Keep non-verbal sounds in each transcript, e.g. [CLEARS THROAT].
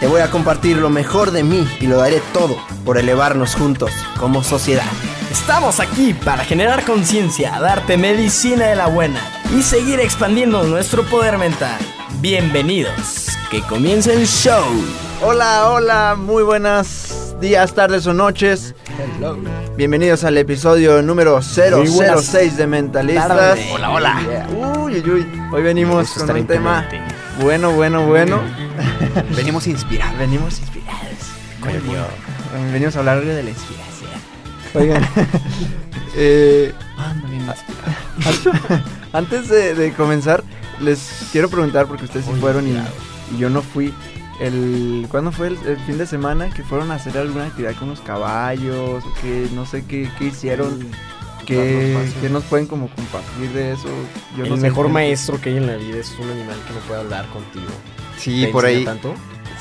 Te voy a compartir lo mejor de mí y lo daré todo por elevarnos juntos como sociedad. Estamos aquí para generar conciencia, darte medicina de la buena y seguir expandiendo nuestro poder mental. Bienvenidos, que comience el show. Hola, hola, muy buenos días, tardes o noches. Bienvenidos al episodio número 006 de Mentalistas. Hola, hola. Yeah. Uy, uy, uy. Hoy venimos con un tema bueno, bueno, bueno. [LAUGHS] Venimos inspirados. Venimos inspirados. Venimos a hablar de la inspiración. Oigan, [LAUGHS] eh, antes de, de comenzar, les quiero preguntar, porque ustedes sí fueron y, y yo no fui. El, ¿Cuándo fue el, el fin de semana que fueron a hacer alguna actividad con los caballos? O que no sé qué, qué hicieron. ¿Qué, qué nos pueden como compartir de eso? Yo el no sé mejor qué- maestro que hay en la vida es un animal que no puede hablar contigo. Sí, ¿Te por ahí. tanto?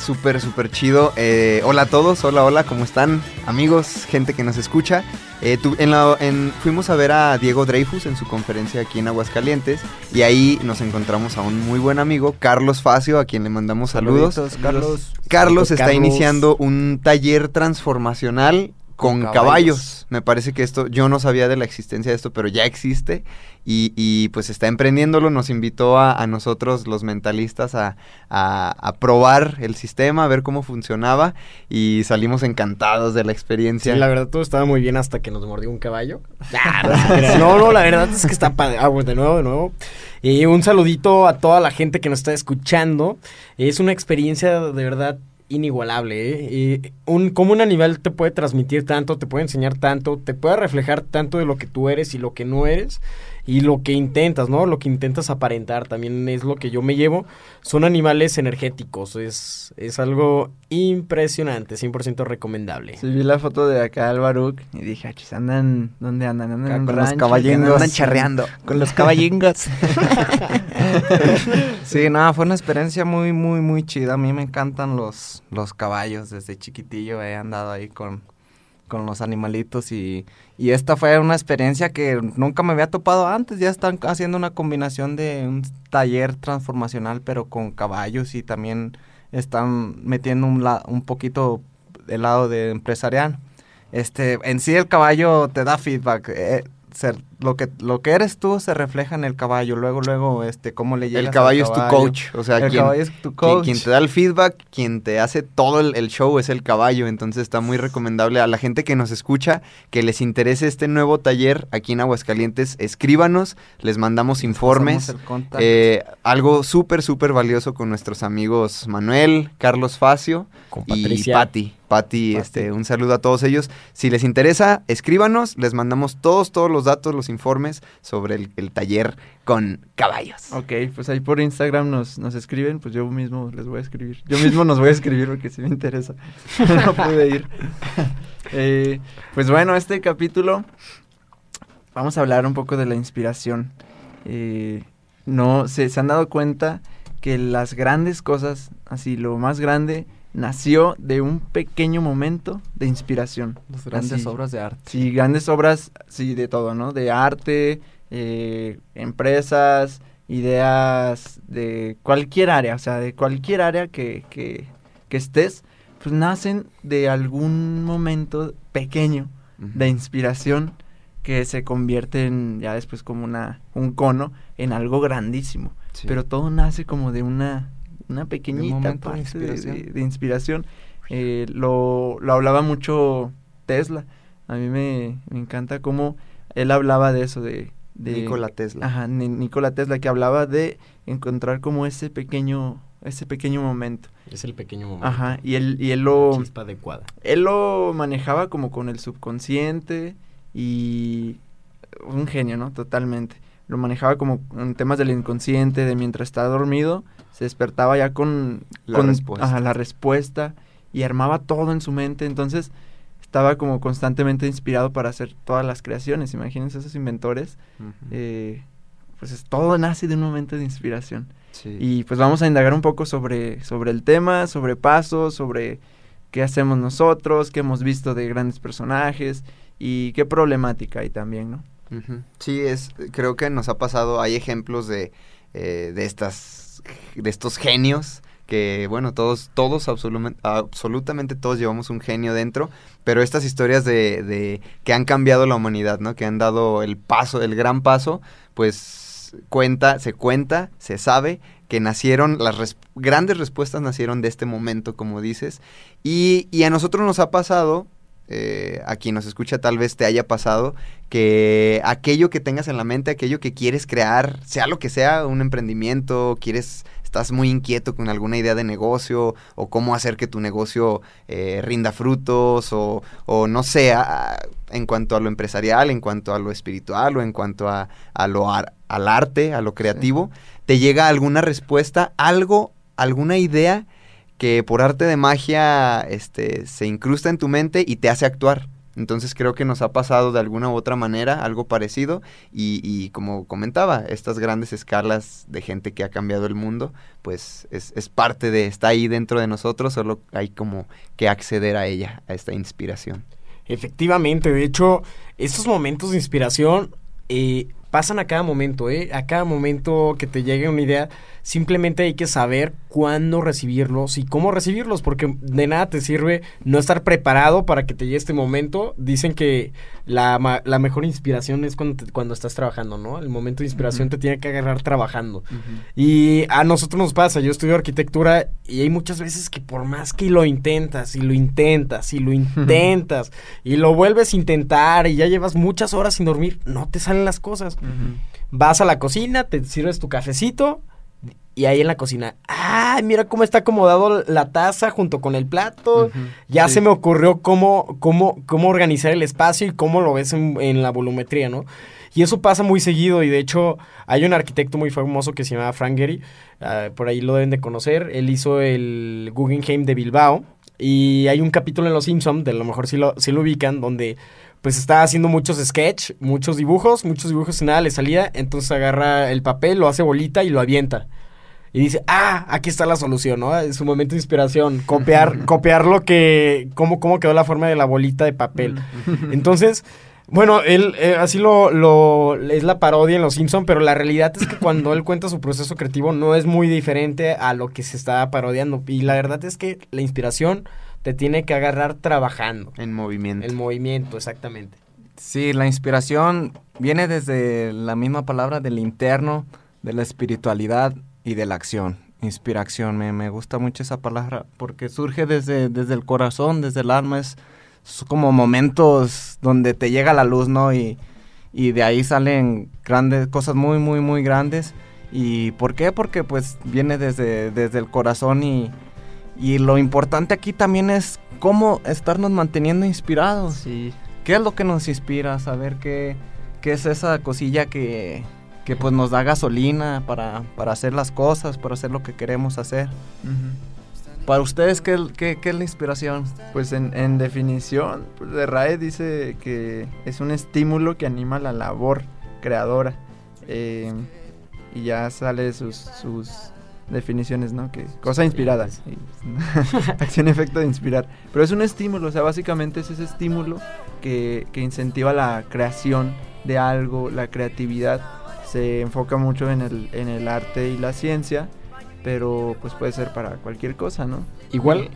Súper, súper chido. Eh, hola a todos, hola, hola, ¿cómo están? Amigos, gente que nos escucha. Eh, tu- en la- en- fuimos a ver a Diego Dreyfus en su conferencia aquí en Aguascalientes y ahí nos encontramos a un muy buen amigo, Carlos Facio, a quien le mandamos saludos. Carlos. Carlos está Carlos. iniciando un taller transformacional con, caballos. caballos. Me parece que esto, yo no sabía de la existencia de esto, pero ya existe. Y, y, pues está emprendiéndolo. Nos invitó a, a nosotros, los mentalistas, a, a- a probar el sistema, a ver cómo funcionaba. Y salimos encantados de la Sí, experiencia. la verdad todo estaba muy bien hasta que nos mordió un caballo. [LAUGHS] no, no, la verdad es que está padre. Ah, bueno, de nuevo, de nuevo. Y un saludito a toda la gente que nos está escuchando. Es una experiencia de verdad inigualable. ¿eh? Y un, como un animal te puede transmitir tanto, te puede enseñar tanto, te puede reflejar tanto de lo que tú eres y lo que no eres. Y lo que intentas, ¿no? Lo que intentas aparentar también es lo que yo me llevo. Son animales energéticos. Es, es algo impresionante, 100% recomendable. Sí, vi la foto de acá al Baruch y dije, achis, andan, ¿dónde andan? Andan Acá en un con los caballingos. Andan [LAUGHS] charreando. Con los caballingos. [LAUGHS] sí, nada, fue una experiencia muy, muy, muy chida. A mí me encantan los, los caballos. Desde chiquitillo he andado ahí con, con los animalitos y, y esta fue una experiencia que nunca me había topado antes. Ya están haciendo una combinación de un taller transformacional, pero con caballos y también están metiendo un, la- un poquito el lado de empresarial. Este, en sí el caballo te da feedback. eh, lo que lo que eres tú se refleja en el caballo. Luego, luego, este, cómo le llegas el al caballo es tu coach. O sea, el quien, caballo es tu quien- coach. quien te da el feedback, quien te hace todo el, el show es el caballo. Entonces está muy recomendable a la gente que nos escucha, que les interese este nuevo taller aquí en Aguascalientes, escríbanos, les mandamos informes. El. Eh, algo súper, súper valioso con nuestros amigos Manuel, Carlos Facio Con y. Patti. Patti, este, un saludo a todos ellos. Si les interesa, escríbanos, les mandamos todos, todos los datos, los informes sobre el, taller con caballos. Ok, pues ahí por Instagram nos, nos escriben, pues yo mismo les voy a escribir. Yo mismo nos voy a escribir porque sí me interesa. [LAUGHS] no pude ir. Eh, pues bueno, este capítulo vamos a hablar un poco de la inspiración. Eh, no, se, se han dado cuenta que las grandes cosas, así lo más grande, nació de un pequeño momento de inspiración. Las grandes Así. obras de arte. Sí, grandes obras, sí, de todo, ¿no? De arte, eh, empresas, ideas de cualquier área, o sea, de cualquier área que, que, que estés, pues nacen de algún momento pequeño de inspiración que se convierte en, ya después como una, un cono, en algo grandísimo. Sí. Pero todo nace como de una, una pequeñita de parte de, inspiración. de- de inspiración. Eh, lo, lo hablaba mucho Tesla. A mí me, me encanta cómo él hablaba de eso, de... de Nikola Tesla. Ajá, Ni- Nikola Tesla, que hablaba de encontrar como ese pequeño, ese pequeño momento. Es el pequeño momento. Ajá, y él, y él lo Chispa adecuada. él lo manejaba como con el subconsciente y un genio, ¿no? Totalmente. Lo manejaba como en temas del inconsciente, de mientras estaba dormido, se despertaba ya con La con- respuesta. ajá, la respuesta y armaba todo en su mente, entonces estaba como constantemente inspirado para hacer todas las creaciones. Imagínense esos inventores, eh, pues es, todo nace de un momento de inspiración. Sí. Y pues vamos a indagar un poco sobre, sobre el tema, sobre pasos, sobre qué hacemos nosotros, qué hemos visto de grandes personajes y qué problemática hay también, ¿no? Sí, es, creo que nos ha pasado, hay ejemplos de, eh, de estas, de estos genios que, bueno, todos, todos, absolutamente, absolutamente todos llevamos un genio dentro, pero estas historias de, que han cambiado la humanidad, ¿no? Que han dado el paso, el gran paso, pues cuenta, se cuenta, se sabe que nacieron, las grandes respuestas nacieron de este momento, como dices, y a nosotros nos ha pasado, eh, a quien nos escucha tal vez te haya pasado, que aquello que tengas en la mente, aquello que quieres crear, sea lo que sea, un emprendimiento, quieres, estás muy inquieto con alguna idea de negocio o cómo hacer que tu negocio eh, rinda frutos o, o no sé, a- en cuanto a lo empresarial, en cuanto a lo espiritual o en cuanto a, a lo ar- al arte, a lo creativo, te llega alguna respuesta, algo, alguna idea que por arte de magia este, se incrusta en tu mente y te hace actuar. Entonces creo que nos ha pasado de alguna u otra manera algo parecido y, como comentaba, estas grandes escalas de gente que ha cambiado el mundo, pues es, es parte de, está ahí dentro de nosotros, solo hay como que acceder a ella, a esta inspiración. Efectivamente, de hecho, estos momentos de inspiración eh, pasan a cada momento, ¿eh? A cada momento que te llegue una idea, simplemente hay que saber cuándo recibirlos y cómo recibirlos, porque de nada te sirve no estar preparado para que te llegue este momento. Dicen que la, la mejor inspiración es cuando, te- cuando estás trabajando, ¿no? El momento de inspiración te tiene que agarrar trabajando. Y a nosotros nos pasa, yo estudio arquitectura y hay muchas veces que por más que lo intentas y lo intentas y lo [LAUGHS] intentas y lo vuelves a intentar y ya llevas muchas horas sin dormir, no te salen las cosas. Vas a la cocina, te sirves tu cafecito y ahí en la cocina, ay, mira cómo está acomodado la taza junto con el plato. Ya Sí. se me ocurrió cómo, cómo, cómo organizar el espacio y cómo lo ves en, en la volumetría, ¿no? Y eso pasa muy seguido y de hecho hay un arquitecto muy famoso que se llama Frank Gehry, ah, por ahí lo deben de conocer, él hizo el Guggenheim de Bilbao y hay un capítulo en Los Simpson, de lo mejor sí lo, sí lo ubican, donde pues está haciendo muchos sketch, muchos dibujos, muchos dibujos y nada le salía, entonces agarra el papel, lo hace bolita y lo avienta. Y dice, ah, aquí está la solución, ¿no? Es su momento de inspiración, copiar, copiar lo que, cómo, cómo quedó la forma de la bolita de papel. Entonces, bueno, él eh, así lo, lo, es la parodia en Los Simpson, pero la realidad es que cuando él cuenta su proceso creativo no es muy diferente a lo que se está parodiando. Y la verdad es que la inspiración te tiene que agarrar trabajando. En movimiento. El movimiento, exactamente. Sí, la inspiración viene desde la misma palabra del interno, de la espiritualidad y de la acción. Inspiración, me, me gusta mucho esa palabra porque surge desde, desde el corazón, desde el alma, es, es como momentos donde te llega la luz, ¿no? Y, y de ahí salen grandes, cosas muy, muy, muy grandes. ¿Y por qué? Porque pues viene desde, desde el corazón y, y lo importante aquí también es cómo estarnos manteniendo inspirados. Sí. ¿Qué es lo que nos inspira? Saber qué, que es esa cosilla que, que pues nos da gasolina para, para hacer las cosas, para hacer lo que queremos hacer. Para ustedes, ¿qué, qué, qué es la inspiración? Pues en, en definición, pues de RAE dice que es un estímulo que anima la labor creadora. Eh, y ya sale sus, sus definiciones, ¿no? Que cosa inspirada. [LAUGHS] Acción efecto de inspirar. Pero es un estímulo, o sea, básicamente es ese estímulo que, que incentiva la creación de algo, la creatividad. Se enfoca mucho en el, en el arte y la ciencia, pero pues puede ser para cualquier cosa, ¿no? Igual,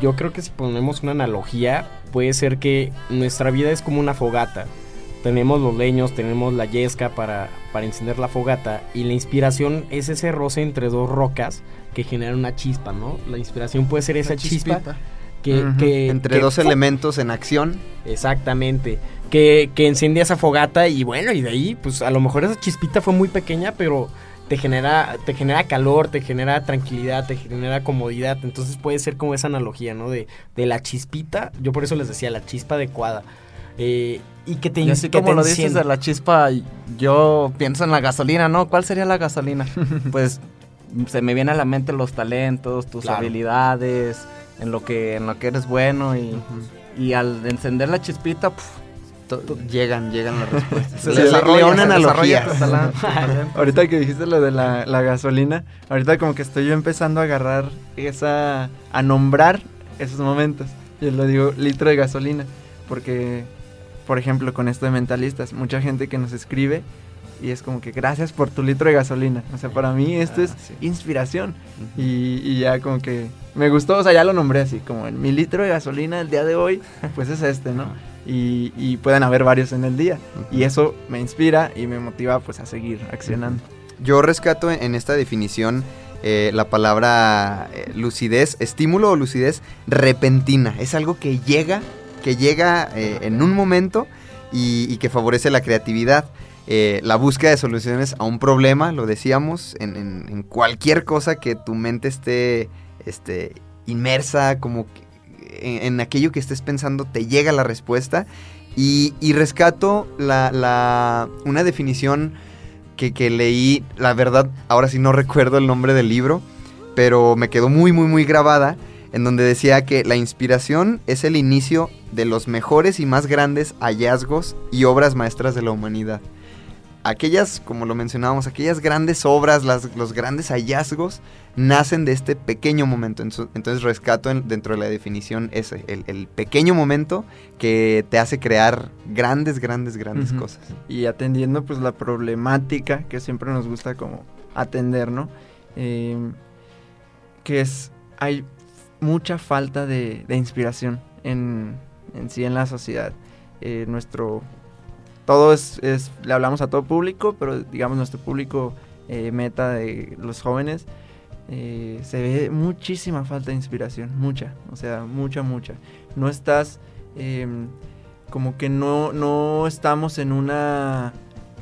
yo creo que si ponemos una analogía, puede ser que nuestra vida es como una fogata. Tenemos los leños, tenemos la yesca para, para encender la fogata y la inspiración es ese roce entre dos rocas que genera una chispa, ¿no? La inspiración puede ser esa chispa que, Ujú. que- Entre que- dos elementos en acción. Exactamente. Que, que enciende esa fogata y bueno, y de ahí, pues a lo mejor esa chispita fue muy pequeña, pero te genera, te genera calor, te genera tranquilidad, te genera comodidad. Entonces puede ser como esa analogía, ¿no? De, de la chispita, yo por eso les decía, la chispa adecuada. Eh, y que te Y así que como te lo dices enciende. de la chispa, yo pienso en la gasolina, ¿no? ¿Cuál sería la gasolina? [LAUGHS] pues se me viene a la mente los talentos, tus Claro. habilidades, en lo que en lo que eres bueno y, y al encender la chispita, puf, Llegan, llegan las respuestas. [LAUGHS] se desarrolla, se desarrolla analogía. tu talento, tu [LAUGHS] talento. Ahorita que dijiste lo de la, la gasolina, ahorita como que estoy yo empezando a agarrar esa, a nombrar esos momentos. Yo lo digo litro de gasolina, porque, por ejemplo, con esto de mentalistas, mucha gente que nos escribe y es como que gracias por tu litro de gasolina. O sea, para mí esto Ah, es sí. inspiración. Y, y ya como que me gustó, o sea, ya lo nombré así, como en mi litro de gasolina el día de hoy, pues es este, ¿no? Y, y pueden haber varios en el día. Y eso me inspira y me motiva pues a seguir accionando. Yo rescato en, en esta definición eh, la palabra eh, lucidez, estímulo o lucidez repentina. Es algo que llega, que llega eh, en un momento y, y que favorece la creatividad. Eh, la búsqueda de soluciones a un problema, lo decíamos, en, en- en cualquier cosa que tu mente esté este, inmersa, como que en, en aquello que estés pensando, te llega la respuesta. Y, y rescato la, la- una definición que, que leí, la verdad, ahora sí no recuerdo el nombre del libro, pero me quedó muy, muy, muy grabada, en donde decía que la inspiración es el inicio de los mejores y más grandes hallazgos y obras maestras de la humanidad. Aquellas, como lo mencionábamos, aquellas grandes obras, las- los grandes hallazgos, nacen de este pequeño momento. Entonces rescato en- dentro de la definición ese, el, el pequeño momento que te hace crear grandes, grandes, grandes cosas. Y atendiendo pues la problemática que siempre nos gusta como atender, ¿no? Eh, que es, hay mucha falta de, de inspiración en, en sí en la sociedad. Eh, nuestro, todo es, es- le hablamos a todo público, pero digamos nuestro público eh, meta de los jóvenes, eh, se ve muchísima falta de inspiración, mucha, o sea, mucha, mucha. No estás, em, como que no, no estamos en una,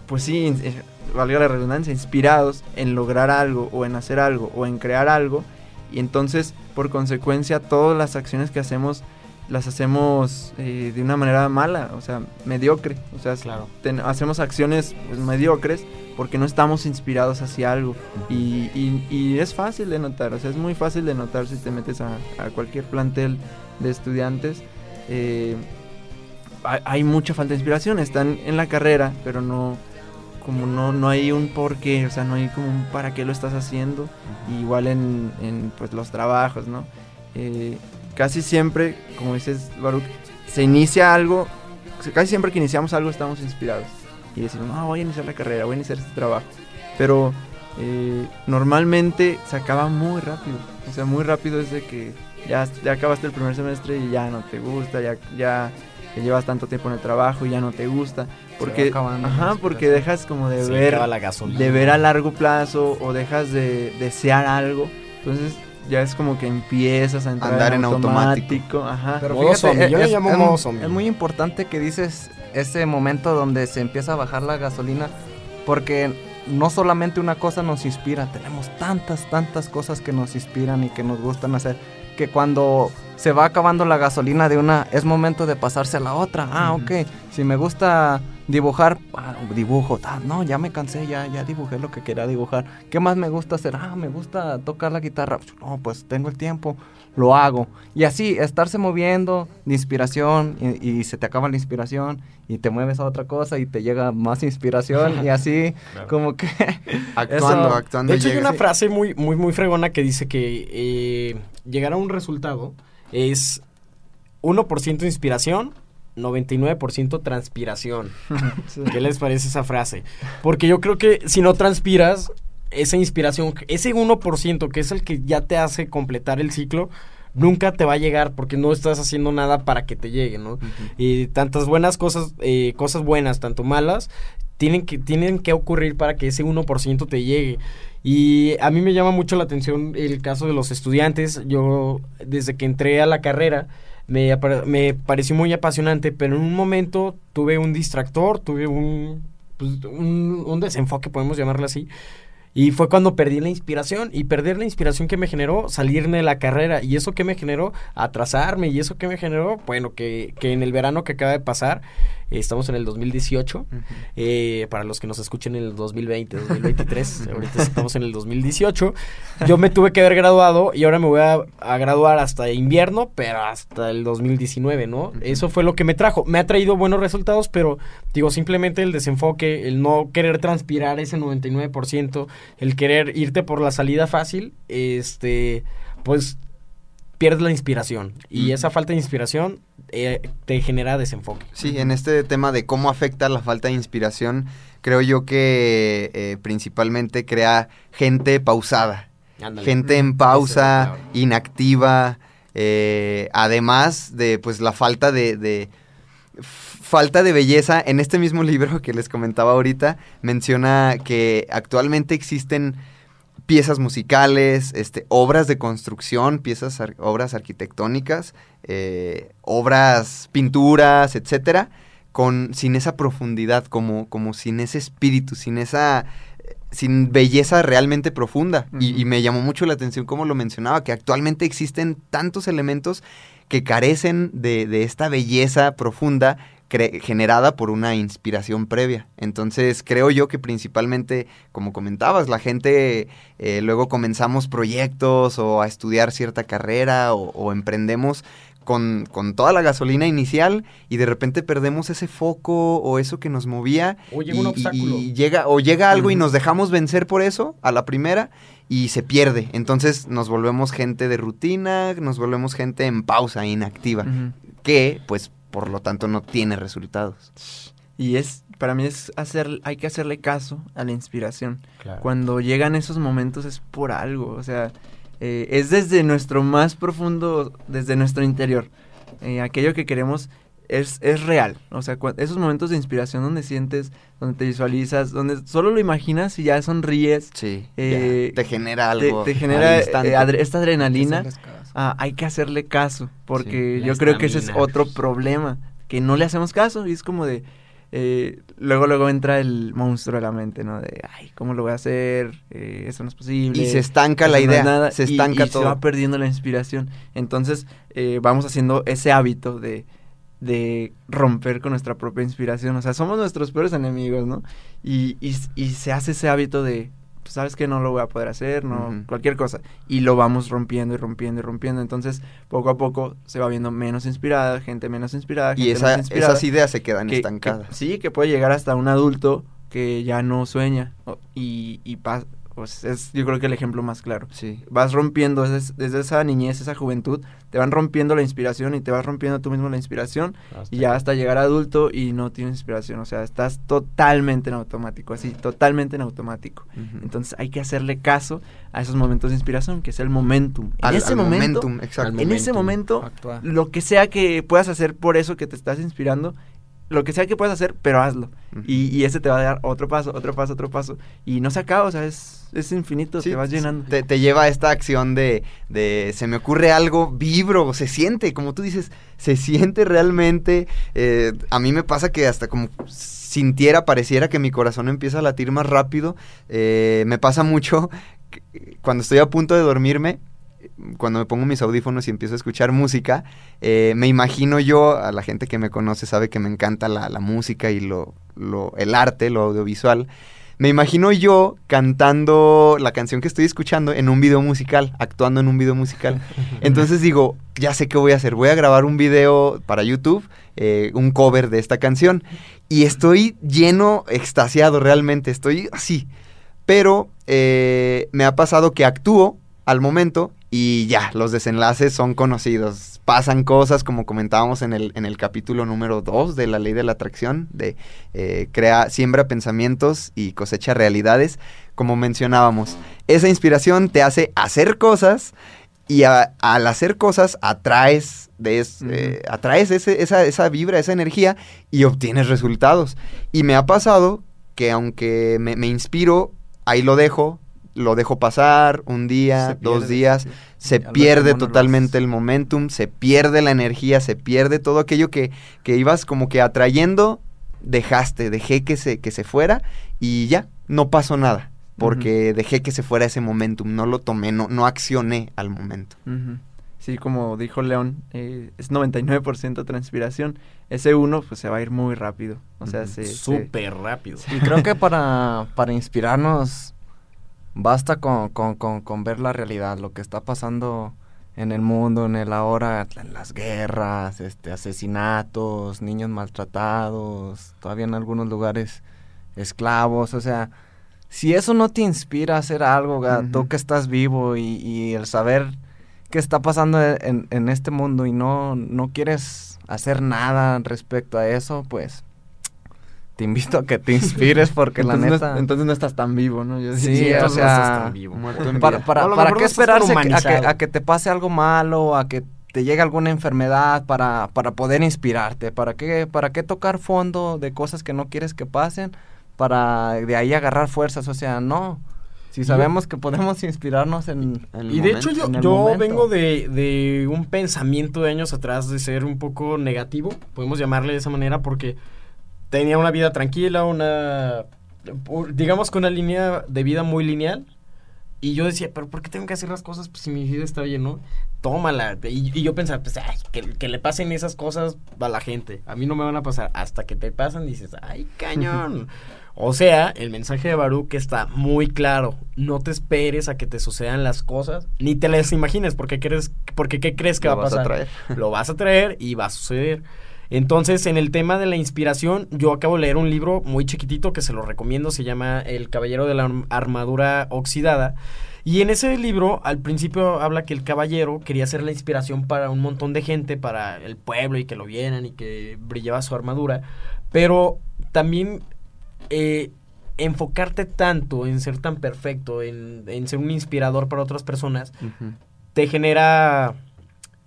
pues sí, eh, valga la redundancia, inspirados en lograr algo o en hacer algo o en crear algo. Y entonces, por consecuencia, todas las acciones que hacemos las hacemos eh, de una manera mala, o sea, mediocre. O sea, Claro. ten- hacemos acciones pues, mediocres porque no estamos inspirados hacia algo. Y, y- y es fácil de notar, o sea, es muy fácil de notar si te metes a, a cualquier plantel de estudiantes. eh, hay, hay mucha falta de inspiración, están en la carrera, pero no, como no, no hay un por qué, o sea, no hay como un para qué lo estás haciendo. Igual en, en, pues, los trabajos, ¿no? Eh, casi siempre, como dices, Baruch, se inicia algo, casi siempre que iniciamos algo estamos inspirados. Y decimos, no, voy a iniciar la carrera, voy a iniciar este trabajo. Pero eh, normalmente se acaba muy rápido. O sea, muy rápido es de que ya, ya acabaste el primer semestre y ya no te gusta, ya, ya que llevas tanto tiempo en el trabajo y ya no te gusta. Porque, ajá, porque dejas como de Se ver la de ver a largo plazo o dejas de desear algo. Entonces ya es como que empiezas a entrar Andar en en automático. Ajá. Pero Modo zombie, yo le es, llamo es- modo zombie. es muy importante que dices ese momento donde se empieza a bajar la gasolina, porque no solamente una cosa nos inspira, tenemos tantas, tantas cosas que nos inspiran y que nos gustan hacer, que cuando se va acabando la gasolina de una, es momento de pasarse a la otra. Ah, Ujú. ok, si me gusta dibujar, ah, dibujo, ah, no, ya me cansé, ya, ya dibujé lo que quería dibujar. ¿Qué más me gusta hacer? Ah, me gusta tocar la guitarra. No, pues tengo el tiempo, lo hago. Y así, estarse moviendo de inspiración y, y se te acaba la inspiración y te mueves a otra cosa y te llega más inspiración y así, [LAUGHS] como que... [LAUGHS] Actuando, eso- actuando. De hecho, hay una frase muy, muy, muy fregona que dice que eh, llegar a un resultado es 1% inspiración, 99% transpiración. [LAUGHS] ¿Qué les parece esa frase? Porque yo creo que si no transpiras, esa inspiración, ese 1% que es el que ya te hace completar el ciclo, nunca te va a llegar porque no estás haciendo nada para que te llegue, ¿no? Y tantas buenas cosas, eh, cosas buenas, tanto malas, tienen que, tienen que ocurrir para que ese 1% te llegue. Y a mí me llama mucho la atención el caso de los estudiantes. Yo, desde que entré a la carrera, me, me pareció muy apasionante, pero en un momento tuve un distractor, tuve un, pues, un, desenfoque, podemos llamarlo así. Y fue cuando perdí la inspiración. Y perder la inspiración que me generó salirme de la carrera. Y eso que me generó atrasarme. Y eso que me generó, bueno, que, que en el verano que acaba de pasar, estamos en el 2018. eh, para los que nos escuchen en el 2020, 2023, [LAUGHS] ahorita estamos en el 2018. Yo me tuve que haber graduado y ahora me voy a, a graduar hasta invierno, pero hasta el 2019, ¿no? Eso fue lo que me trajo. Me ha traído buenos resultados, pero digo, simplemente el desenfoque, el no querer transpirar ese 99%, el querer irte por la salida fácil, este, pues pierdes la inspiración. Y esa falta de inspiración eh, te genera desenfoque. Sí, en este tema de cómo afecta la falta de inspiración, creo yo que eh, principalmente crea gente pausada. Ándale. Gente en Esa es pausa, inactiva, eh, además de pues la falta de, de- falta de belleza. En este mismo libro que les comentaba ahorita, menciona que actualmente existen piezas musicales, este, obras de construcción, piezas, ar- obras arquitectónicas, eh, obras, pinturas, etcétera, con sin esa profundidad, como, como sin ese espíritu, sin esa sin belleza realmente profunda. y, me llamó mucho la atención como lo mencionaba, que actualmente existen tantos elementos que carecen de, de esta belleza profunda generada por una inspiración previa. Entonces creo yo que principalmente, como comentabas, la gente eh, luego comenzamos proyectos o a estudiar cierta carrera o, o emprendemos con, con toda la gasolina inicial y de repente perdemos ese foco o eso que nos movía. O llega y, un obstáculo. y llega, o llega algo y nos dejamos vencer por eso a la primera y se pierde. Entonces nos volvemos gente de rutina, nos volvemos gente en pausa, inactiva, que pues por lo tanto no tiene resultados. Y es, para mí es hacer, hay que hacerle caso a la inspiración. Cuando llegan esos momentos es por algo, o sea, eh, es desde nuestro más profundo, desde nuestro interior. Eh, aquello que queremos es, es real, o sea, esos momentos de inspiración donde sientes, donde te visualizas, donde solo lo imaginas y ya sonríes, Sí. Eh, te genera algo. te genera eh, adre- esta adrenalina. Ah, hay que hacerle caso, porque Sí, yo creo que ese es otro problema, que no le hacemos caso y es como de, eh, luego luego entra el monstruo de la mente, ¿no? De, ay, ¿cómo lo voy a hacer? Eh, eso no es posible. y se estanca la no es idea, nada", se y- estanca y todo. se va perdiendo la inspiración. Entonces, eh, vamos haciendo ese hábito de, de romper con nuestra propia inspiración. O sea, somos nuestros peores enemigos, ¿no? Y, y, y se hace ese hábito de, pues, sabes que no lo voy a poder hacer, no, cualquier cosa. Y lo vamos rompiendo y rompiendo y rompiendo. Entonces, poco a poco se va viendo menos inspirada, gente menos inspirada. y esa- inspirada, esas ideas se quedan que- que- estancadas. sí, que puede llegar hasta un adulto que ya no sueña. y, y pa- pues es yo creo que el ejemplo más claro Sí. vas rompiendo desde, desde esa niñez, esa juventud, te van rompiendo la inspiración y te vas rompiendo tú mismo la inspiración y ya hasta llegar a adulto y no tienes inspiración, o sea, estás totalmente en automático, así, totalmente en automático. Entonces hay que hacerle caso a esos momentos de inspiración, que es el momentum. En Al- ese al momento, momentum, exacto. En ese momento, lo que sea que puedas hacer por eso que te estás inspirando, lo que sea que puedas hacer, pero hazlo. Y, y ese te va a dar otro paso, otro paso, otro paso. Y no se acaba, o sea, es, es infinito, Sí, te vas llenando. Te, te lleva a esta acción de, de se me ocurre algo, vibro, se siente, como tú dices, se siente realmente. eh, a mí me pasa que hasta como sintiera, pareciera que mi corazón empieza a latir más rápido. eh, me pasa mucho que cuando estoy a punto de dormirme. Cuando me pongo mis audífonos y empiezo a escuchar música, eh, me imagino yo, a la gente que me conoce sabe que me encanta la, la música y lo, lo, el arte, lo audiovisual. Me imagino yo cantando la canción que estoy escuchando en un video musical, actuando en un video musical. [LAUGHS] Entonces digo, ya sé qué voy a hacer. Voy a grabar un video para YouTube, eh, un cover de esta canción. Y estoy lleno, extasiado realmente. Estoy así. Pero eh, me ha pasado que actúo al momento y ya, los desenlaces son conocidos. Pasan cosas, como comentábamos en el, en el capítulo número 2 de la ley de la atracción, de eh, crea, siembra pensamientos y cosecha realidades, como mencionábamos. Esa inspiración te hace hacer cosas y a- al hacer cosas atraes, de es- eh, atraes ese- esa, esa vibra, esa energía y obtienes resultados. Y me ha pasado que aunque me, me inspiro, ahí lo dejo, lo dejo pasar un día, dos días, sí. se pierde totalmente el momentum, se pierde la energía, se pierde todo aquello que, que ibas como que atrayendo, dejaste, dejé que se, que se fuera y ya, no pasó nada. Porque dejé que se fuera ese momentum, no lo tomé, no, no accioné al momento. Sí, como dijo León, eh, es 99% transpiración. Ese uno, pues se va a ir muy rápido. O sea, se- Súper rápido. [LAUGHS] Y creo que para, para inspirarnos basta con, con, con, con ver la realidad, lo que está pasando en el mundo, en el ahora, en las guerras, este, asesinatos, niños maltratados, todavía en algunos lugares esclavos, o sea, si eso no te inspira a hacer algo, ga- tú Ujú. que estás vivo y, y el saber qué está pasando en, en este mundo y no, no quieres hacer nada respecto a eso, pues te invito a que te inspires [LAUGHS] porque la entonces, neta... es- entonces no estás tan vivo, ¿no? Yo Sí, o entonces no estás tan vivo. En para, qué esperarse a, que, a que te pase algo malo, a que te llegue alguna enfermedad para, para poder inspirarte? ¿Para qué, ¿Para qué tocar fondo de cosas que no quieres que pasen? Para de ahí agarrar fuerzas, o sea, no. Si sabemos que podemos inspirarnos en... El Y de momento. hecho yo, en yo vengo de, de un pensamiento de años atrás de ser un poco negativo, podemos llamarle de esa manera, porque tenía una vida tranquila, una, digamos que una línea de vida muy lineal. Y yo decía, pero ¿por qué tengo que hacer las cosas pues, si mi vida está bien, no? Tómala. Y, y yo pensaba, pues, ay, que, que le pasen esas cosas a la gente. A mí no me van a pasar. Hasta que te pasan dices, ay, cañón. [LAUGHS] o sea, el mensaje de Baruch está muy claro. No te esperes a que te sucedan las cosas, ni te las imagines, porque crees, porque ¿qué crees que Lo va a vas a pasar? traer. Lo vas a traer y va a suceder. Entonces, en el tema de la inspiración, yo acabo de leer un libro muy chiquitito que se lo recomiendo, se llama El Caballero de la Arm- Armadura Oxidada. Y en ese libro, al principio habla que el caballero quería ser la inspiración para un montón de gente, para el pueblo y que lo vieran y que brillaba su armadura. Pero también eh, enfocarte tanto en ser tan perfecto, en, en ser un inspirador para otras personas, te genera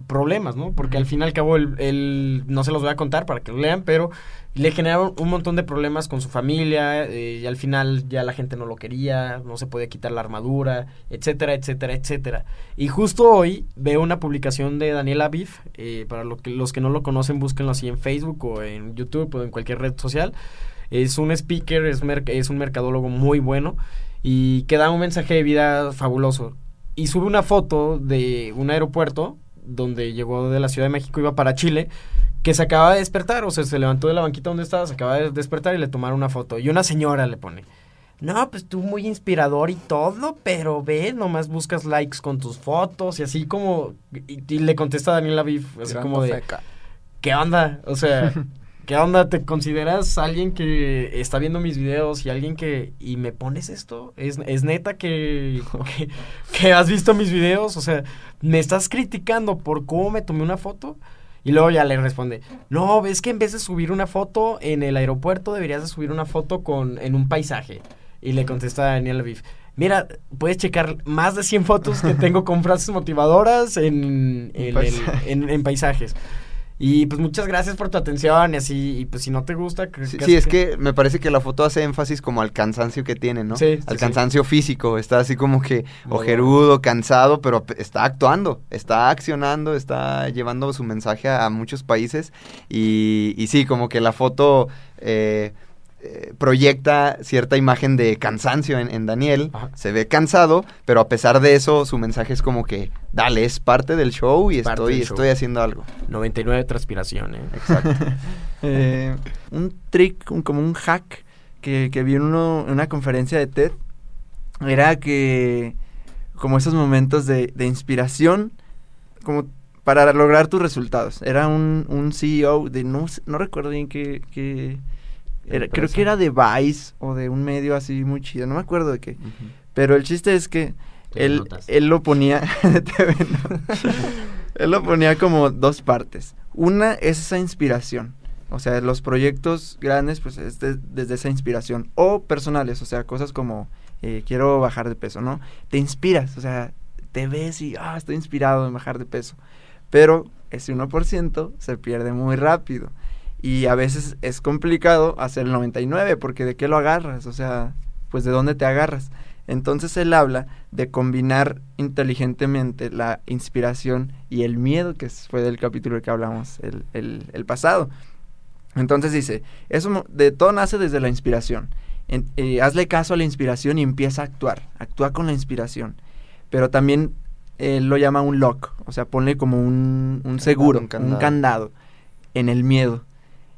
problemas, ¿no? Porque al fin y al cabo, el, el- no se los voy a contar para que lo lean, pero le generaron un montón de problemas con su familia eh, y al final ya la gente no lo quería, no se podía quitar la armadura, etcétera, etcétera, etcétera. Y justo hoy veo una publicación de Daniel Aviv, eh, para lo que, los que no lo conocen, búsquenlo así en Facebook o en YouTube o en cualquier red social. Es un speaker, es, merc- es un mercadólogo muy bueno y que da un mensaje de vida fabuloso. Y sube una foto de un aeropuerto donde llegó de la Ciudad de México, iba para Chile, que se acaba de despertar, o sea, se levantó de la banquita donde estaba, se acaba de despertar y le tomaron una foto. Y una señora le pone, no, pues tú muy inspirador y todo, pero ve, nomás buscas likes con tus fotos y así como... Y, y le contesta Daniel Aviv, así Tirando como de... feca. ¿Qué onda? O sea, [LAUGHS] ¿qué onda? ¿Te consideras alguien que está viendo mis videos y alguien que... y me pones esto? ¿Es, es neta que, [LAUGHS] que, que has visto mis videos? O sea, ¿me estás criticando por cómo me tomé una foto? Y luego ya le responde, no, ves que en vez de subir una foto en el aeropuerto, deberías de subir una foto con en un paisaje. Y le contesta Daniel Aviv, mira, puedes checar más de 100 fotos que [LAUGHS] tengo con frases motivadoras en, en- en paisajes. Y pues muchas gracias por tu atención y así, y pues si no te gusta... que- Sí, que- sí, es que me parece que la foto hace énfasis como al cansancio que tiene, ¿no? Sí, al sí. cansancio físico, está así como que ojerudo, cansado, pero pe- está actuando, está accionando, está llevando su mensaje a, a muchos países y, y sí, como que la foto... eh, eh, proyecta cierta imagen de cansancio en, en Daniel. Ajá. Se ve cansado, pero a pesar de eso, su mensaje es como que, dale, es parte del show y Parte estoy, del show. estoy haciendo algo. 99 transpiración, ¿eh? Exacto. [LAUGHS] [LAUGHS] Eh, un trick, un- como un hack que, que vi en, uno- en una conferencia de TED era que como esos momentos de, de inspiración como para lograr tus resultados. Era un, un CEO de no, sé- no recuerdo bien qué era, creo que era de Vice o de un medio así muy chido, no me acuerdo de qué. Pero el chiste es que él, Notas. él lo ponía. [LAUGHS] TV [LAUGHS] él lo ponía como dos partes. Una es esa inspiración. O sea, los proyectos grandes, pues es de- desde esa inspiración. O personales, o sea, cosas como eh, quiero bajar de peso, ¿no? Te inspiras, o sea, te ves y, ah, estoy inspirado en bajar de peso. Pero ese 1% se pierde muy rápido. Y a veces es complicado hacer el 99, porque ¿de qué lo agarras? O sea, pues ¿de dónde te agarras? Entonces él habla de combinar inteligentemente la inspiración y el miedo, que fue del capítulo que hablamos el, el- el pasado. Entonces dice, eso de todo nace desde la inspiración. En- eh, hazle caso a la inspiración y empieza a actuar. Actúa con la inspiración. Pero también él lo llama un lock, o sea, ponle como un, un seguro, un candado. en el miedo.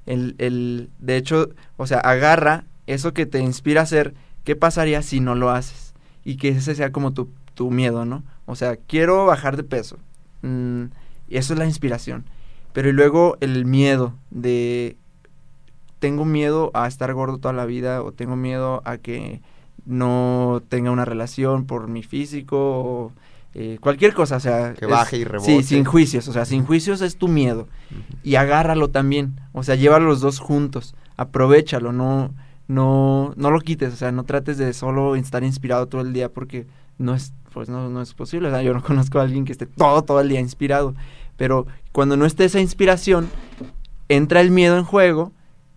El, el, de hecho, o sea, agarra eso que te inspira a hacer, ¿qué pasaría si no lo haces? Y que ese sea como tu, tu miedo, ¿no? O sea, quiero bajar de peso. Mm, y eso es la inspiración. Pero y luego el miedo de tengo miedo a estar gordo toda la vida o tengo miedo a que no tenga una relación por mi físico eh, cualquier cosa, o sea, Que es- baje y rebote. Sí, sin juicios, o sea, sin juicios es tu miedo y agárralo también, o sea, llévalo los dos juntos, aprovechalo, no no no lo quites, o sea, no trates de solo estar inspirado todo el día porque no es pues no, no es posible, o sea, yo no [LAUGHS] conozco a alguien que esté todo todo el día inspirado, pero cuando no esté esa inspiración, entra el miedo en juego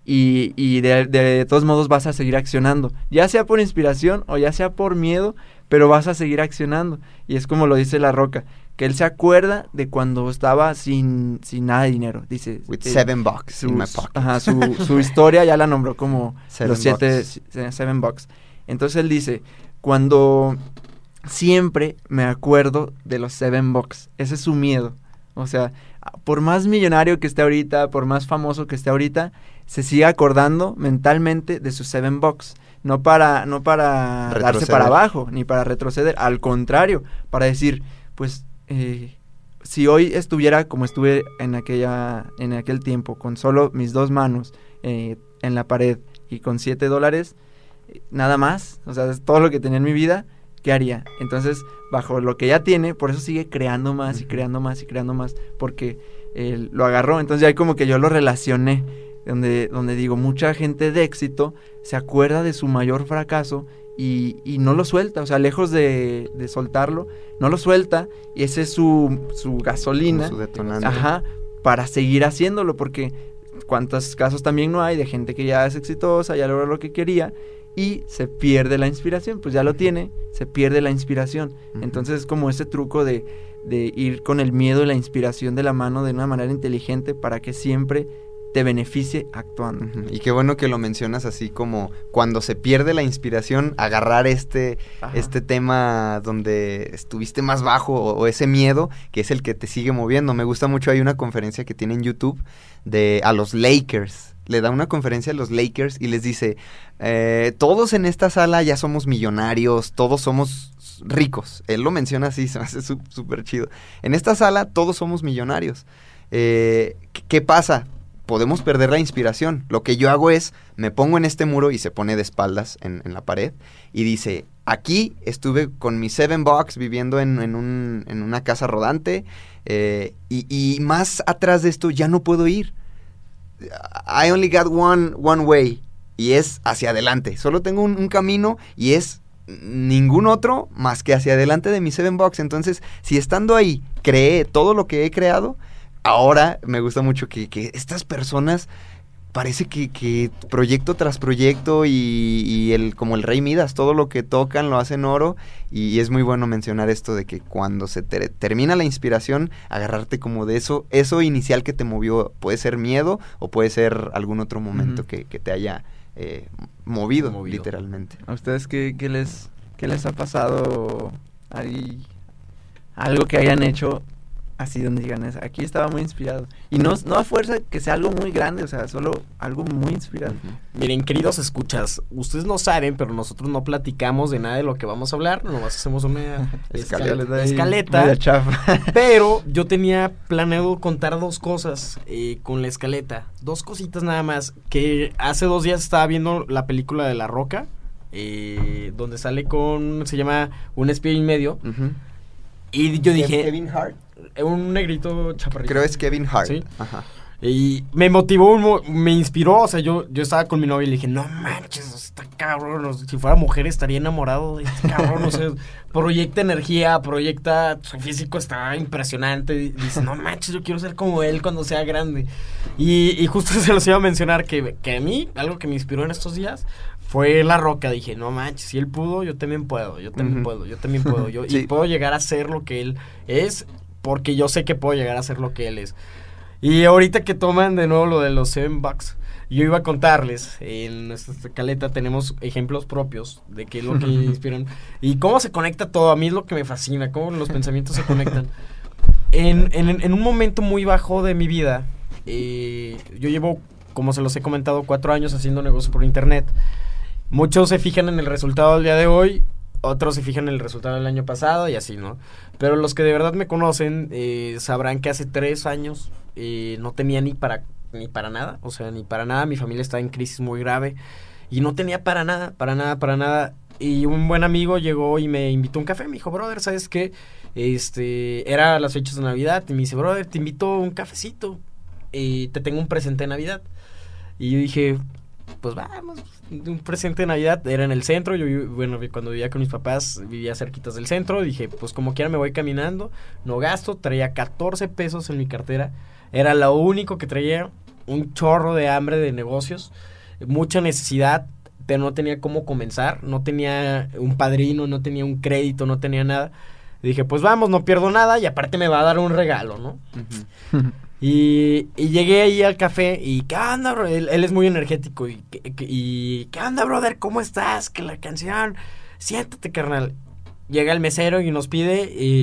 y, y de, de todos modos vas a seguir accionando, ya sea por inspiración o ya sea por miedo, pero vas a seguir accionando. Y es como lo dice La Roca, que él se acuerda de cuando estaba sin, sin nada de dinero. Dice, With eh, seven bucks su, in my su- pocket. ajá, su, [LAUGHS] su historia ya la nombró como Seven los siete, bucks. seven bucks. Entonces él dice, cuando siempre me acuerdo de los seven bucks, ese es su miedo. O sea, por más millonario que esté ahorita, por más famoso que esté ahorita, se sigue acordando mentalmente de sus seven bucks. No para, no para darse para abajo, ni para retroceder. Al contrario, para decir, pues, eh, si hoy estuviera como estuve en aquella, en aquel tiempo, con solo mis dos manos eh, en la pared y con siete dólares, eh, nada más, o sea, es todo lo que tenía en mi vida, ¿qué haría? Entonces, bajo lo que ya tiene, por eso sigue creando más y creando más y creando más, porque él lo agarró. Entonces ya como que yo lo relacioné, donde, donde digo, mucha gente de éxito se acuerda de su mayor fracaso y, y no lo suelta, o sea, lejos de, de soltarlo, no lo suelta y ese es su, su gasolina. Su detonante. Ajá, para seguir haciéndolo, porque cuántos casos también no hay de gente que ya es exitosa, ya logró lo que quería y se pierde la inspiración, pues ya lo tiene, se pierde la inspiración. Entonces es como ese truco de, de ir con el miedo y la inspiración de la mano de una manera inteligente para que siempre te beneficie actuando. Y qué bueno que lo mencionas así como cuando se pierde la inspiración, agarrar este, Ajá. este tema donde estuviste más bajo o, o ese miedo que es el que te sigue moviendo. Me gusta mucho, hay una conferencia que tiene en YouTube de a los Lakers. Le da una conferencia a los Lakers y les dice, eh, todos en esta sala ya somos millonarios, todos somos ricos. Él lo menciona así, [LAUGHS] se me hace súper chido. En esta sala todos somos millonarios. Eh, ¿qué- ¿Qué pasa? Podemos perder la inspiración. Lo que yo hago es, me pongo en este muro y se pone de espaldas en, la pared y dice, aquí estuve con mi Seven Box viviendo en, en un- en una casa rodante eh, y, y más atrás de esto ya no puedo ir. I only got one, one way y es hacia adelante. Solo tengo un, un camino y es ningún otro más que hacia adelante de mi Seven Box. Entonces, si estando ahí creé todo lo que he creado, ahora me gusta mucho que, que estas personas parece que, que proyecto tras proyecto y, y el como el rey Midas, todo lo que tocan lo hacen oro y, es muy bueno mencionar esto de que cuando se te- termina la inspiración, agarrarte como de eso, eso inicial que te movió, puede ser miedo o puede ser algún otro momento que, que te haya eh, movido, Movido. literalmente. ¿A ustedes qué, qué les, qué les ha pasado ahí? Algo que hayan hecho así donde digan, "Es- aquí estaba muy inspirado. Y no, no a fuerza que sea algo muy grande, o sea, solo algo muy inspirado. Miren, queridos escuchas, ustedes no saben, pero nosotros no platicamos de nada de lo que vamos a hablar, nomás hacemos una [LAUGHS] Escaleta escaleta, ahí, escaleta, media chafa. [LAUGHS] pero yo tenía planeado contar dos cosas eh, con la escaleta, dos cositas nada más, que hace dos días estaba viendo la película de La Roca, eh, donde sale con, se llama Un espía y medio, y yo dije, Kevin Hart. Eh, un negrito chaparrito. Creo es Kevin Hart. Sí. Ajá. Y me motivó, me inspiró, o sea, yo, yo estaba con mi novia y le dije, no manches, está cabrón, si fuera mujer estaría enamorado de este cabrón, o sea, [LAUGHS] proyecta energía, proyecta, su físico está impresionante, y dice, no manches, yo quiero ser como él cuando sea grande. Y, y justo [LAUGHS] se los iba a mencionar, que, que a mí, algo que me inspiró en estos días, fue La Roca, dije, no manches, si él pudo, yo también puedo, yo también puedo, yo también puedo, yo, [LAUGHS] Sí. y puedo llegar a ser lo que él es, porque yo sé que puedo llegar a ser lo que él es. Y ahorita que toman de nuevo lo de los Seven Bucks, yo iba a contarles, en nuestra caleta tenemos ejemplos propios de qué es lo que [LAUGHS] inspiran y cómo se conecta todo. A mí es lo que me fascina, cómo los pensamientos se conectan. En, en- en un momento muy bajo de mi vida, eh, yo llevo, como se los he comentado, cuatro años haciendo negocio por internet. Muchos se fijan en el resultado del día de hoy, otros se fijan en el resultado del año pasado y así, ¿no? Pero los que de verdad me conocen eh, sabrán que hace tres años eh, no tenía ni para ni para nada, o sea, ni para nada. Mi familia estaba en crisis muy grave y no tenía para nada, para nada, para nada. Y un buen amigo llegó y me invitó a un café. Me dijo, brother, ¿sabes qué? Este, era las fechas de Navidad. Y me dice, brother, te invito un cafecito. Y te tengo un presente de Navidad. Y yo dije, pues vamos, un presente de Navidad. Era en el centro. Yo, vi- bueno, vi- cuando vivía con mis papás, vivía cerquitas del centro. Dije, pues como quiera me voy caminando. No gasto. Traía 14 pesos en mi cartera. Era lo único que traía. Un chorro de hambre de negocios. Mucha necesidad. Pero no tenía cómo comenzar. No tenía un padrino, no tenía un crédito, no tenía nada. Dije, pues vamos, no pierdo nada y aparte me va a dar un regalo, ¿no? [LAUGHS] Y, y llegué ahí al café y, ¿qué onda, bro? Él, él es muy energético y, y, ¿qué onda, brother? ¿Cómo estás? Que la canción, siéntate, carnal. Llega el mesero y nos pide y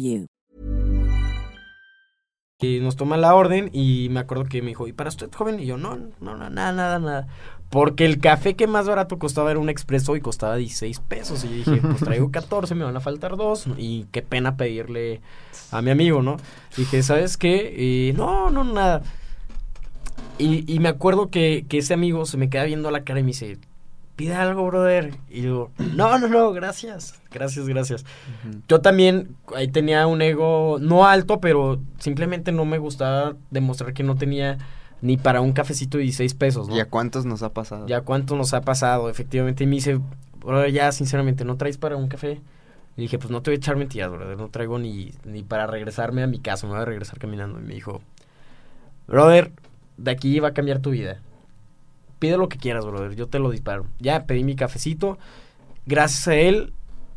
you. y nos toma la orden y me acuerdo que me dijo, ¿y para usted, joven? Y yo, no, no, no, nada, nada, nada. Porque el café que más barato costaba era un expreso y costaba 16 pesos. Y yo dije, pues [LAUGHS] traigo 14, me van a faltar dos. Y qué pena pedirle a mi amigo, ¿no? Dije, ¿sabes qué? Y, no, no, nada. Y, y me acuerdo que, que ese amigo se me queda viendo a la cara y me dice, pide algo, brother. Y yo, [CLEARS THROAT] no, no, no, gracias. Gracias, gracias. Yo también ahí tenía un ego no alto, pero simplemente no me gustaba demostrar que no tenía ni para un cafecito de 16 pesos, ¿no? ¿Y a cuántos nos ha pasado? Ya cuánto nos ha pasado, efectivamente. Y me dice, brother, ya sinceramente, ¿no traes para un café? Y dije, pues no te voy a echar mentiras, brother. No traigo ni, ni para regresarme a mi casa, me voy a regresar caminando. Y me dijo, brother, de aquí va a cambiar tu vida. Pide lo que quieras, brother. Yo te lo disparo. Ya pedí mi cafecito. Gracias a él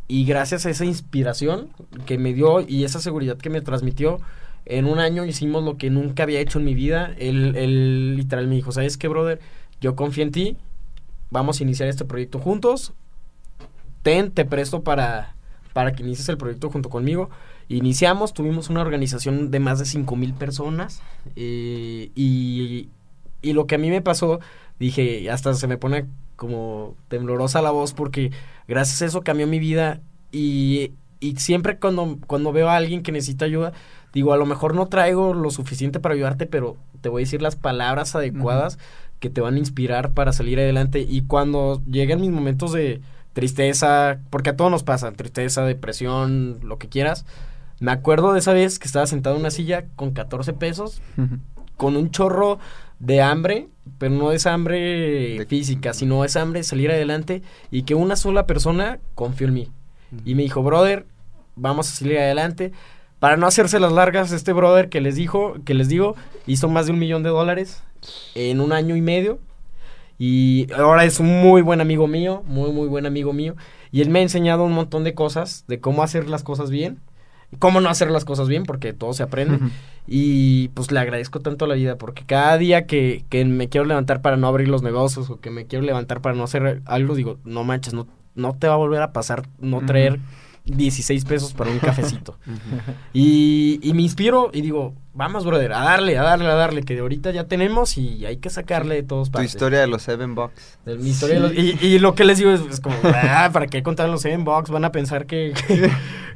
y gracias a esa inspiración que me dio y esa seguridad que me transmitió, en un año hicimos lo que nunca había hecho en mi vida. Él, él literal me dijo, ¿sabes qué, brother? Yo confío en ti. Vamos a iniciar este proyecto juntos. Ten, te presto para, para que inicies el proyecto junto conmigo. Iniciamos, tuvimos una organización de más de 5 mil personas eh, y, Y lo que a mí me pasó, dije, hasta se me pone como temblorosa la voz porque gracias a eso cambió mi vida y, y siempre cuando, cuando veo a alguien que necesita ayuda, digo, a lo mejor no traigo lo suficiente para ayudarte, pero te voy a decir las palabras adecuadas que te van a inspirar para salir adelante. Y cuando lleguen mis momentos de tristeza, porque a todos nos pasa, tristeza, depresión, lo que quieras, me acuerdo de esa vez que estaba sentado en una silla con 14 pesos, [LAUGHS] con un chorro de hambre, pero no es hambre física, sino es hambre de salir adelante y que una sola persona confió en mí. Y me dijo, brother, vamos a salir adelante. Para no hacerse las largas, este brother que les dijo, que les digo, hizo más de un millón de dólares en un año y medio. Y ahora es un muy buen amigo mío, muy, muy buen amigo mío. Y él me ha enseñado un montón de cosas, de cómo hacer las cosas bien, cómo no hacer las cosas bien, porque todo se aprende. Y pues le agradezco tanto a la vida, porque cada día que, que me quiero levantar para no abrir los negocios o que me quiero levantar para no hacer algo, digo, no manches, no, no te va a volver a pasar no traer 16 pesos para un [LAUGHS] cafecito. y, y me inspiro y digo, vamos, brother, a darle, a darle, a darle, que de ahorita ya tenemos y hay que sacarle de todos Tu partes. historia de los Seven Bucks. De mi historia de los- y, y lo que les digo es, es como, ah, ¿para qué contar los Seven Box? Van a pensar que, [LAUGHS] que,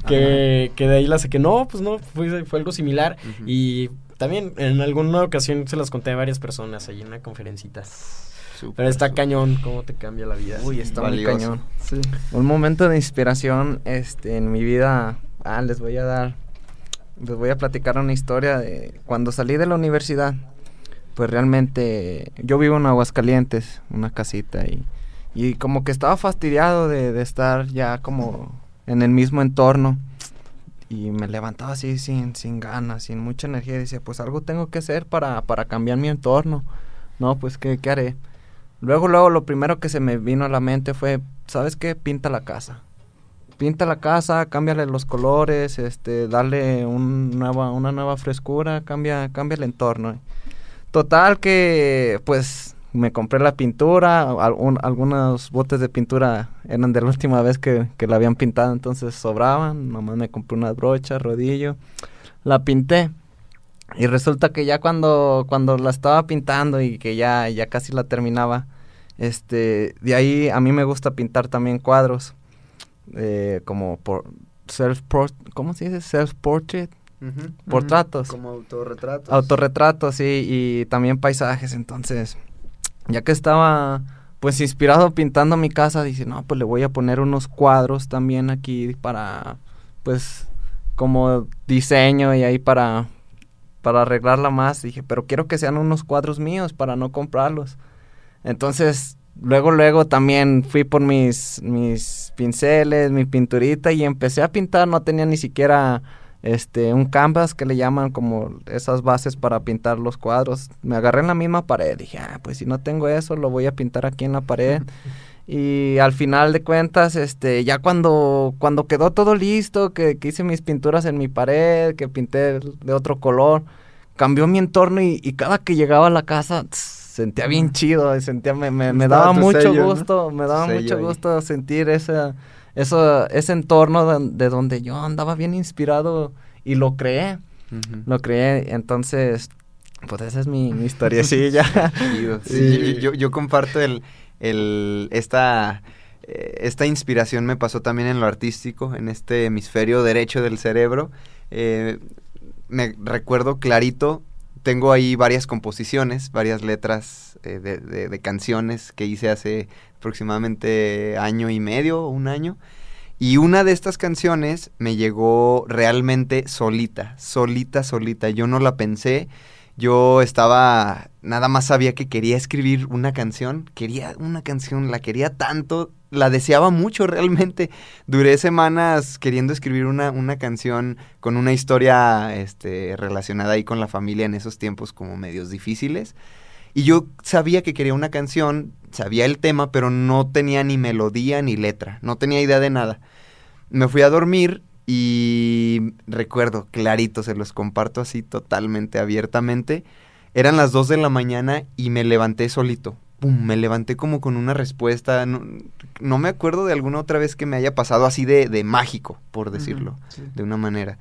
que, que de ahí la saqué. No, pues no, fue, fue algo similar. Y también en alguna ocasión se las conté a varias personas ahí en una conferencita. Pero está cañón cómo te cambia la vida. Uy, está muy cañón. Sí. Un momento de inspiración este, en mi vida. Ah, les voy a dar. Les voy a platicar una historia de cuando salí de la universidad. Pues realmente yo vivo en Aguascalientes, una casita y, y como que estaba fastidiado de, de estar ya como en el mismo entorno y me levantaba así sin, sin ganas, sin mucha energía y decía pues algo tengo que hacer para, para cambiar mi entorno. No, pues ¿qué, qué haré? Luego, luego lo primero que se me vino a la mente fue, ¿sabes qué? Pinta la casa. Pinta la casa, cámbiale los colores, este, darle un nueva, una nueva frescura, cambia, cambia el entorno. Total que, pues, me compré la pintura, al- un- algunos botes de pintura eran de la [LAUGHS] última vez que, que la habían pintado, entonces sobraban, nomás me compré unas brochas, rodillo, la pinté. Y resulta que ya cuando, cuando la estaba pintando y que ya, ya casi la terminaba, este, de ahí a mí me gusta pintar también cuadros, eh, como por self ¿cómo se dice? Self portrait, Ujú. portratos, Como autorretratos. autorretratos, sí, y también paisajes, entonces, ya que estaba pues inspirado pintando mi casa, dice, no, pues le voy a poner unos cuadros también aquí para, pues, como diseño y ahí para, para arreglarla más. Dije, pero quiero que sean unos cuadros míos para no comprarlos. Entonces, luego, luego también fui por mis, mis pinceles, mi pinturita y empecé a pintar. No tenía ni siquiera este un canvas que le llaman como esas bases para pintar los cuadros. Me agarré en la misma pared. Dije, ah, pues si no tengo eso, lo voy a pintar aquí en la pared. [LAUGHS] Y al final de cuentas, este, ya cuando, cuando quedó todo listo, que, que hice mis pinturas en mi pared, que pinté de otro color, cambió mi entorno y, y cada que llegaba a la casa tss, sentía bien chido, sentía, me, me, me daba mucho sello, ¿no? gusto, me daba Sello mucho ahí. gusto sentir ese, eso, ese entorno de, de donde yo andaba bien inspirado y lo creé, lo creé, entonces, pues esa es mi, mi historiecilla. Sí, [LAUGHS] Sí. yo, yo comparto el, esta eh, esta inspiración me pasó también en lo artístico, en este hemisferio derecho del cerebro. Eh, me recuerdo clarito, tengo ahí varias composiciones, varias letras eh, de, de- canciones que hice hace aproximadamente año y medio, un año. Y una de estas canciones me llegó realmente solita, solita, solita. Yo no la pensé. Yo estaba, nada más sabía que quería escribir una canción, quería una canción, la quería tanto, la deseaba mucho realmente. Duré semanas queriendo escribir una, una canción con una historia este, relacionada ahí con la familia en esos tiempos como medios difíciles. Y yo sabía que quería una canción, sabía el tema, pero no tenía ni melodía ni letra, no tenía idea de nada. Me fui a dormir y recuerdo clarito, se los comparto así totalmente abiertamente. Eran las 2 de la mañana y me levanté solito. Pum, me levanté como con una respuesta. No, no me acuerdo de alguna otra vez que me haya pasado así de, de mágico, por decirlo, Sí. de una manera.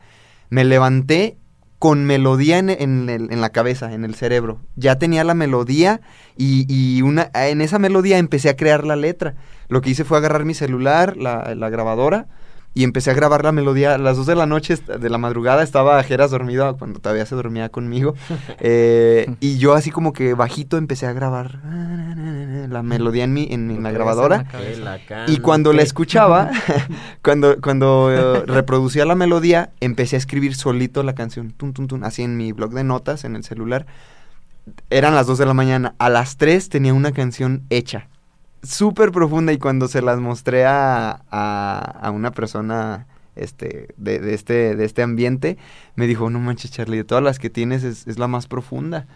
Me levanté con melodía en, en en la cabeza, en el cerebro. Ya tenía la melodía y, y una, en esa melodía empecé a crear la letra. Lo que hice fue agarrar mi celular, la, la grabadora, y empecé a grabar la melodía. A las 2 de la noche, de la madrugada, estaba Jeras dormido cuando todavía se dormía conmigo. [LAUGHS] Eh, y yo así como que bajito empecé a grabar la melodía en, mi, en, en la grabadora. Y cuando la escuchaba, [LAUGHS] cuando, cuando eh, reproducía la melodía, empecé a escribir solito la canción, tun, tun, tun, así en mi blog de notas, en el celular. Eran las 2 de la mañana. A las 3 tenía una canción hecha. Súper profunda y cuando se las mostré a, a, a una persona este, de, de este, de este ambiente, me dijo, no manches Charlie, de todas las que tienes es, es la más profunda.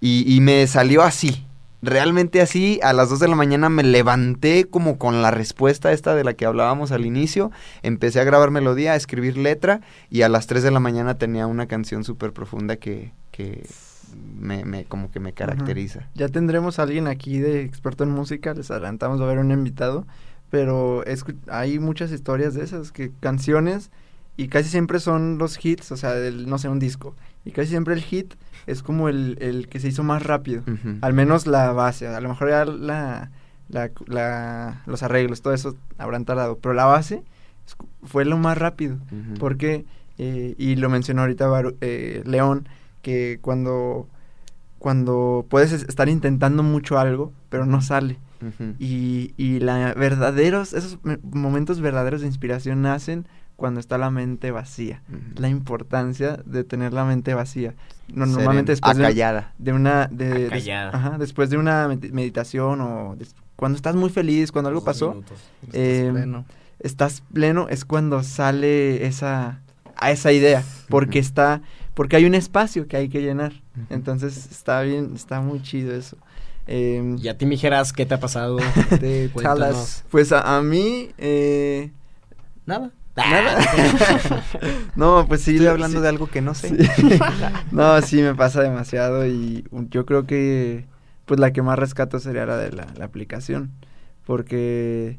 Y, y me salió así, realmente así, a las 2 de la mañana me levanté como con la respuesta esta de la que hablábamos al inicio, empecé a grabar melodía, a escribir letra y a las 3 de la mañana tenía una canción súper profunda que, que me, me- como que me caracteriza. Ya tendremos a alguien aquí de experto en música, les adelantamos a ver un invitado, pero hay muchas historias de esas, que canciones y casi siempre son los hits, o sea, del, no sé, un disco, y casi siempre el hit es como el, el que se hizo más rápido, al menos la base, a lo mejor ya la, la- la- los arreglos, todo eso habrán tardado, pero la base fue lo más rápido. Porque, eh, y lo mencionó ahorita Baru- eh, León, que cuando, cuando puedes es- estar intentando mucho algo, pero no sale. Y, y la verdaderos, esos me- momentos verdaderos de inspiración nacen cuando está la mente vacía. La importancia de tener la mente vacía. No- normalmente después de, acallada. de una de, des- ajá, después de una med- meditación o des- cuando estás muy feliz, cuando algo pasó, eh, Pleno. estás pleno es cuando sale esa a esa idea porque está porque hay un espacio que hay que llenar entonces está bien está muy chido eso Em, Y a ti me dijeras, ¿qué te ha pasado? [LAUGHS] Talas. pues a, a mí eh, Nada. nada [LAUGHS] no pues sí Estoy hablando sí- de algo que no sé. sí. [LAUGHS] no sí me pasa demasiado y yo creo que pues la que más rescato sería la de la, la aplicación porque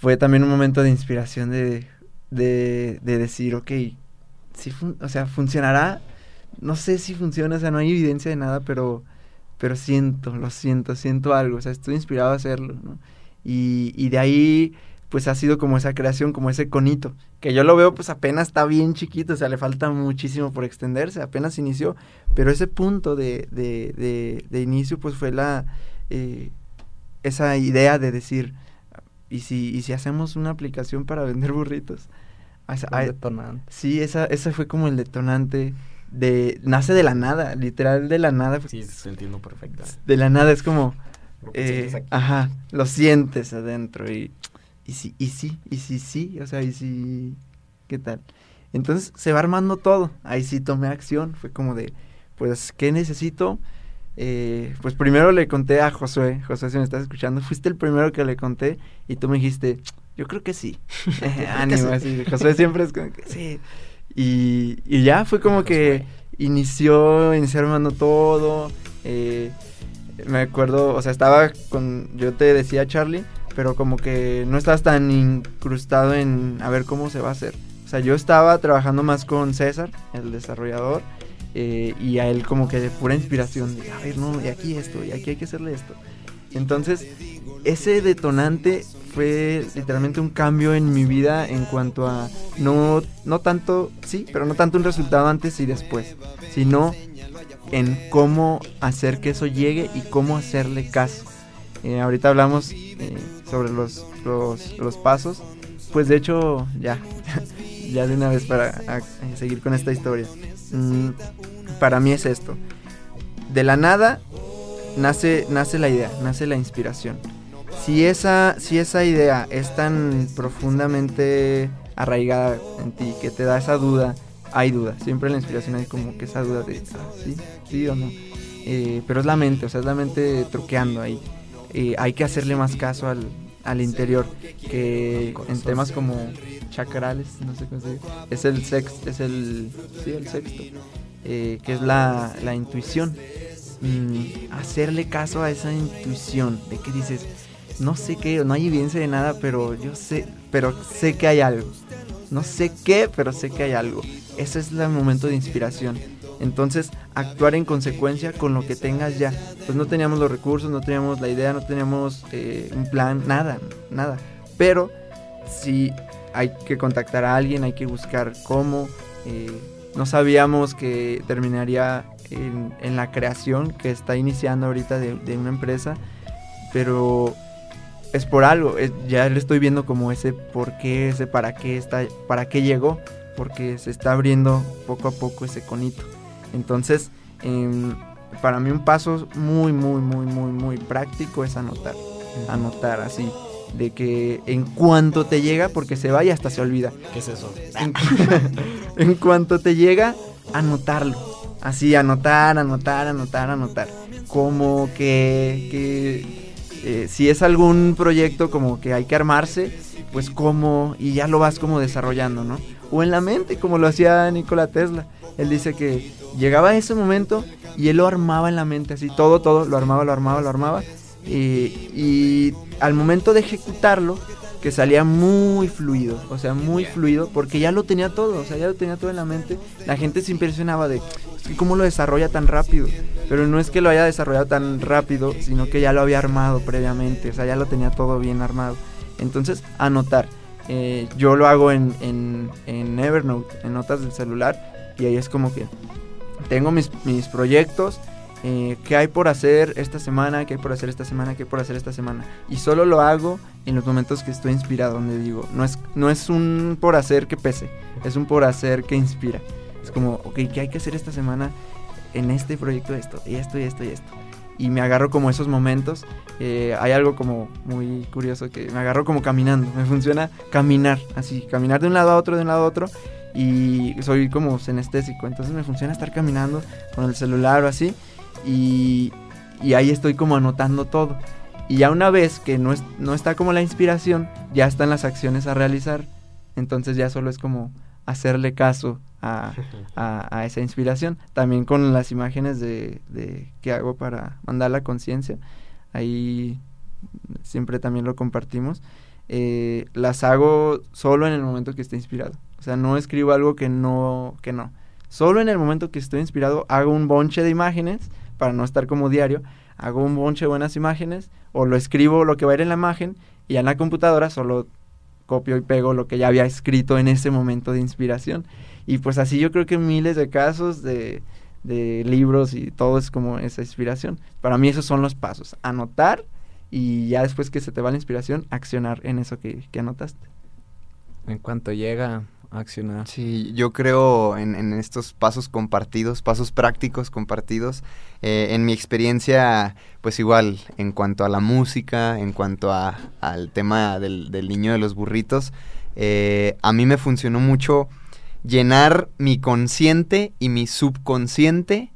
fue también un momento de inspiración de, de, de decir, ok, sí o sea, funcionará, no sé si funciona, o sea, no hay evidencia de nada, pero, pero siento, lo siento, siento algo, o sea, estoy inspirado a hacerlo. Y, y de ahí, pues ha sido como esa creación, como ese conito, que yo lo veo, pues apenas está bien chiquito, o sea, le falta muchísimo por extenderse, apenas inició, pero ese punto de, de, de, inicio, pues fue la, eh, esa idea de decir, ¿y si, y si hacemos una aplicación para vender burritos? Un hay- detonante. sí, esa, ese fue como el detonante de, nace de la nada, literal de la nada, Sí, se entiendo perfecto. de la nada es como, Lo eh, ajá, lo sientes adentro y, y sí, y sí, y sí, sí, o sea, y sí, ¿qué tal? Entonces se va armando todo, ahí sí tomé acción, fue como de, pues, ¿qué necesito? Eh, pues primero le conté a Josué, Josué si me estás escuchando, fuiste el primero que le conté y tú me dijiste, yo creo que sí, [LAUGHS] ánimo, así, Josué siempre es como que sí, y, y ya fue como que inició, inició armando todo, eh, me acuerdo, o sea, estaba con, yo te decía Charlie, pero como que no estabas tan incrustado en a ver cómo se va a hacer. O sea, yo estaba trabajando más con César, el desarrollador, eh, y a él como que de pura inspiración, de, a ver, no, y aquí esto, y aquí hay que hacerle esto. Entonces, ese detonante fue literalmente un cambio en mi vida en cuanto a no, no tanto, sí, pero no tanto un resultado antes y después, sino en cómo hacer que eso llegue y cómo hacerle caso. Eh, ahorita hablamos eh, sobre los, los, los pasos, pues de hecho ya, [LAUGHS] ya de una vez para seguir con esta historia. Mm, para mí es esto. De la nada nace, nace la idea, nace la inspiración. Si esa, si esa idea es tan profundamente arraigada en ti que te da esa duda, hay duda. Siempre en la inspiración hay como que esa duda de, ah, sí, sí o no. Eh, pero es la mente, o sea, es la mente truqueando ahí. Eh, hay que hacerle más caso al, al interior, que en temas como chakrales, no sé cómo se dice, es el sexto, es el, sí, el sexto, eh, que es la, la intuición. Mm, hacerle caso a esa intuición de que dices, no sé qué, no hay evidencia de nada, pero yo sé, pero sé que hay algo. No sé qué, pero sé que hay algo. ese es el momento de inspiración. Entonces, actuar en consecuencia con lo que tengas ya. Pues no teníamos los recursos, no teníamos la idea, no teníamos eh, un plan, nada, nada. Pero si hay que contactar a alguien, hay que buscar cómo. Eh, no sabíamos que terminaría en, la creación que está iniciando ahorita de una empresa, pero es por algo. ya le estoy viendo como ese por qué, ese para qué está, para qué llegó, porque se está abriendo poco a poco ese conito. Entonces, em, para mí un paso muy, muy, muy, muy, muy práctico es anotar. Anotar así. De que en cuanto te llega, porque se va y hasta se olvida. ¿Qué es eso? En, [LAUGHS] cuanto te llega, anotarlo. Así, anotar, anotar, anotar, anotar. Como que, que eh, si es algún proyecto como que hay que armarse, pues cómo, y ya lo vas como desarrollando, ¿no? O en la mente, como lo hacía Nikola Tesla. Él dice que llegaba ese momento y él lo armaba en la mente, así, todo, todo, lo armaba, lo armaba, lo armaba. Y, al momento de ejecutarlo, que salía muy fluido, o sea, muy fluido, porque ya lo tenía todo, o sea, ya lo tenía todo en la mente. La gente se impresionaba de, ¿cómo lo desarrolla tan rápido? Pero no es que lo haya desarrollado tan rápido, sino que ya lo había armado previamente, o sea, ya lo tenía todo bien armado. Entonces, anotar. Eh, yo lo hago en, en, Evernote, en notas del celular, y ahí es como que tengo mis, mis proyectos, eh, qué hay por hacer esta semana, qué hay por hacer esta semana, qué hay por hacer esta semana. Y solo lo hago en los momentos que estoy inspirado, donde digo, no es, no es un por hacer que pese, es un por hacer que inspira. Es como, ok, ¿qué hay que hacer esta semana en este proyecto? Esto, y esto, y esto, y esto. Y me agarro como esos momentos. Eh, hay algo como muy curioso que me agarro como caminando. Me funciona caminar, así, caminar de un lado a otro, de un lado a otro. Y soy como senestésico. Entonces me funciona estar caminando con el celular o así. Y, y ahí estoy como anotando todo. Y ya una vez que no, es, no está como la inspiración, ya están las acciones a realizar. Entonces ya solo es como hacerle caso [LAUGHS] a, a, esa inspiración. También con las imágenes de, de que hago para mandar la conciencia, ahí siempre también lo compartimos. Eh, las hago solo en el momento que esté inspirado. O sea, no escribo algo que no, que no. Solo en el momento que estoy inspirado hago un bonche de imágenes para no estar como diario. Hago un bonche de buenas imágenes o lo escribo lo que va a ir en la imagen y en la computadora solo copio y pego lo que ya había escrito en ese momento de inspiración. Y pues así yo creo que miles de casos de, libros y todo es como esa inspiración. Para mí esos son los pasos. Anotar y ya después que se te va la inspiración, accionar en eso que, que anotaste. En cuanto llega accionar. Sí, yo creo en, estos pasos compartidos, pasos prácticos compartidos. Eh, en mi experiencia, pues igual, en cuanto a la música, en cuanto a, al tema del, niño de los burritos, eh, a mí me funcionó mucho llenar mi consciente y mi subconsciente,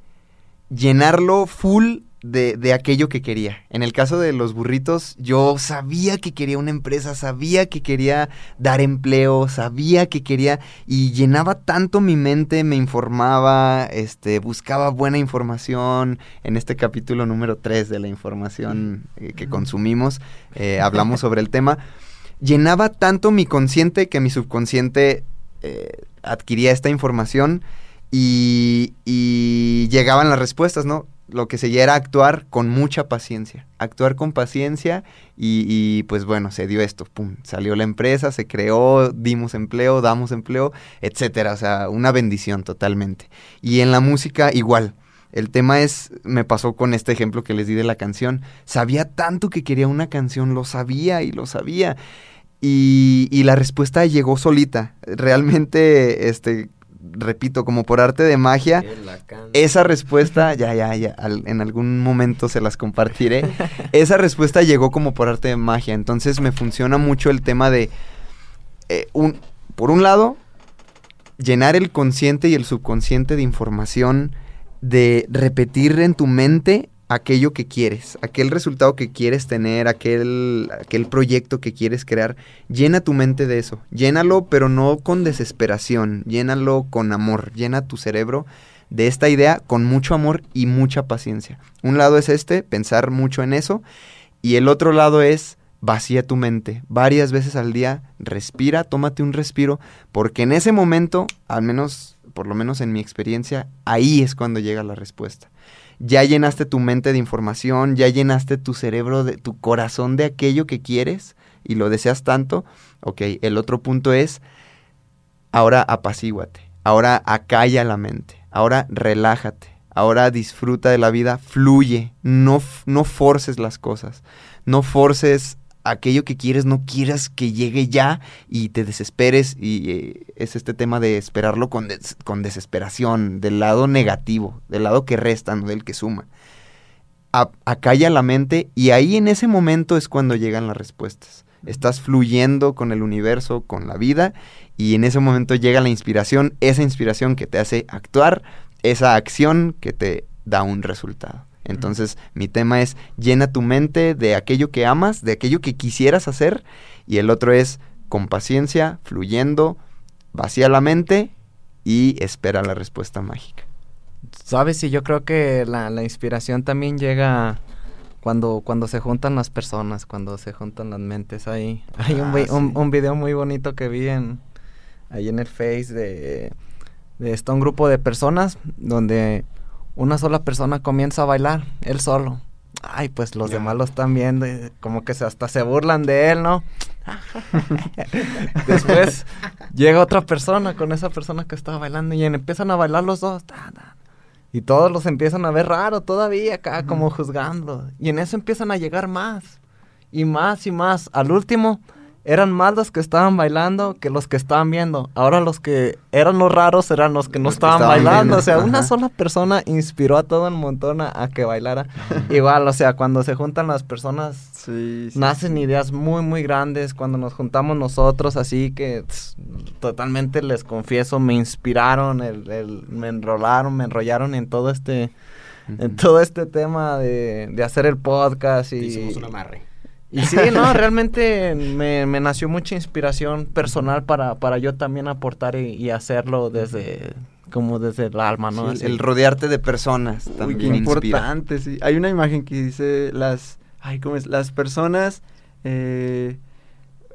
llenarlo full de, aquello que quería. En el caso de los burritos, yo sabía que quería una empresa, sabía que quería dar empleo, sabía que quería y llenaba tanto mi mente, me informaba, este, buscaba buena información. En este capítulo número 3 de la información eh, que consumimos, eh, [LAUGHS] hablamos sobre el tema. Llenaba tanto mi consciente que mi subconsciente eh, adquiría esta información y, y llegaban las respuestas, ¿no? Lo que seguía era actuar con mucha paciencia, actuar con paciencia y, pues bueno, se dio esto, pum, salió la empresa, se creó, dimos empleo, damos empleo, etcétera, o sea, una bendición totalmente. Y en la música igual. El tema es, me pasó con este ejemplo que les di de la canción, sabía tanto que quería una canción, lo sabía y lo sabía. Y, y la respuesta llegó solita. Realmente, este, repito, como por arte de magia, esa respuesta, ya, ya, ya, en algún momento se las compartiré, [LAUGHS] esa respuesta llegó como por arte de magia, entonces me funciona mucho el tema de, eh, un, por un lado, llenar el consciente y el subconsciente de información, de repetir en tu mente aquello que quieres, aquel resultado que quieres tener, aquel, aquel proyecto que quieres crear, llena tu mente de eso, llénalo pero no con desesperación, llénalo con amor, llena tu cerebro de esta idea con mucho amor y mucha paciencia. Un lado es este, pensar mucho en eso, y el otro lado es vacía tu mente. Varias veces al día, respira, tómate un respiro, porque en ese momento, al menos por lo menos en mi experiencia, ahí es cuando llega la respuesta. Ya llenaste tu mente de información, ya llenaste tu cerebro, de tu corazón de aquello que quieres y lo deseas tanto. Ok, el otro punto es, ahora apacíguate, ahora acalla la mente, ahora relájate, ahora disfruta de la vida, fluye, no, no forces las cosas, no forces aquello que quieres, no quieras que llegue ya y te desesperes y eh, es este tema de esperarlo con, con desesperación, del lado negativo, del lado que resta, no del que suma. acalla la mente y ahí en ese momento es cuando llegan las respuestas. Estás fluyendo con el universo, con la vida y en ese momento llega la inspiración, esa inspiración que te hace actuar, esa acción que te da un resultado. Entonces, mi tema es llena tu mente de aquello que amas, de aquello que quisieras hacer, y el otro es con paciencia, fluyendo, vacía la mente y espera la respuesta mágica. Sabes, y yo creo que la, inspiración también llega cuando, cuando se juntan las personas, cuando se juntan las mentes. Hay un, ah, un, video muy bonito que vi en, ahí en el Face de, de está un grupo de personas donde una sola persona comienza a bailar, él solo. Ay, pues los demás lo están viendo y como que se, hasta se burlan de él, ¿no? [LAUGHS] Después llega otra persona con esa persona que estaba bailando y empiezan a bailar los dos. Y todos los empiezan a ver raro todavía acá, como juzgando. Y en eso empiezan a llegar más. Y más y más. Al último, eran más los que estaban bailando que los que estaban viendo. Ahora los que eran los raros eran los que no estaban, bailando. O sea, una sola persona inspiró a todo el montón a, que bailara. [LAUGHS] Igual, o sea, cuando se juntan las personas, nacen ideas muy, muy grandes. Cuando nos juntamos nosotros, así que totalmente les confieso, me inspiraron, el, me enrolaron, me enrollaron en todo este, en todo este tema de, de hacer el podcast. Y, Hicimos un amarre. Y sí, no, [LAUGHS] realmente me, nació mucha inspiración personal para, para yo también aportar y, hacerlo desde como desde el alma, ¿no? el rodearte de personas también Uy, importante, sí. Hay una imagen que dice las, ay, ¿cómo es? Las personas, eh,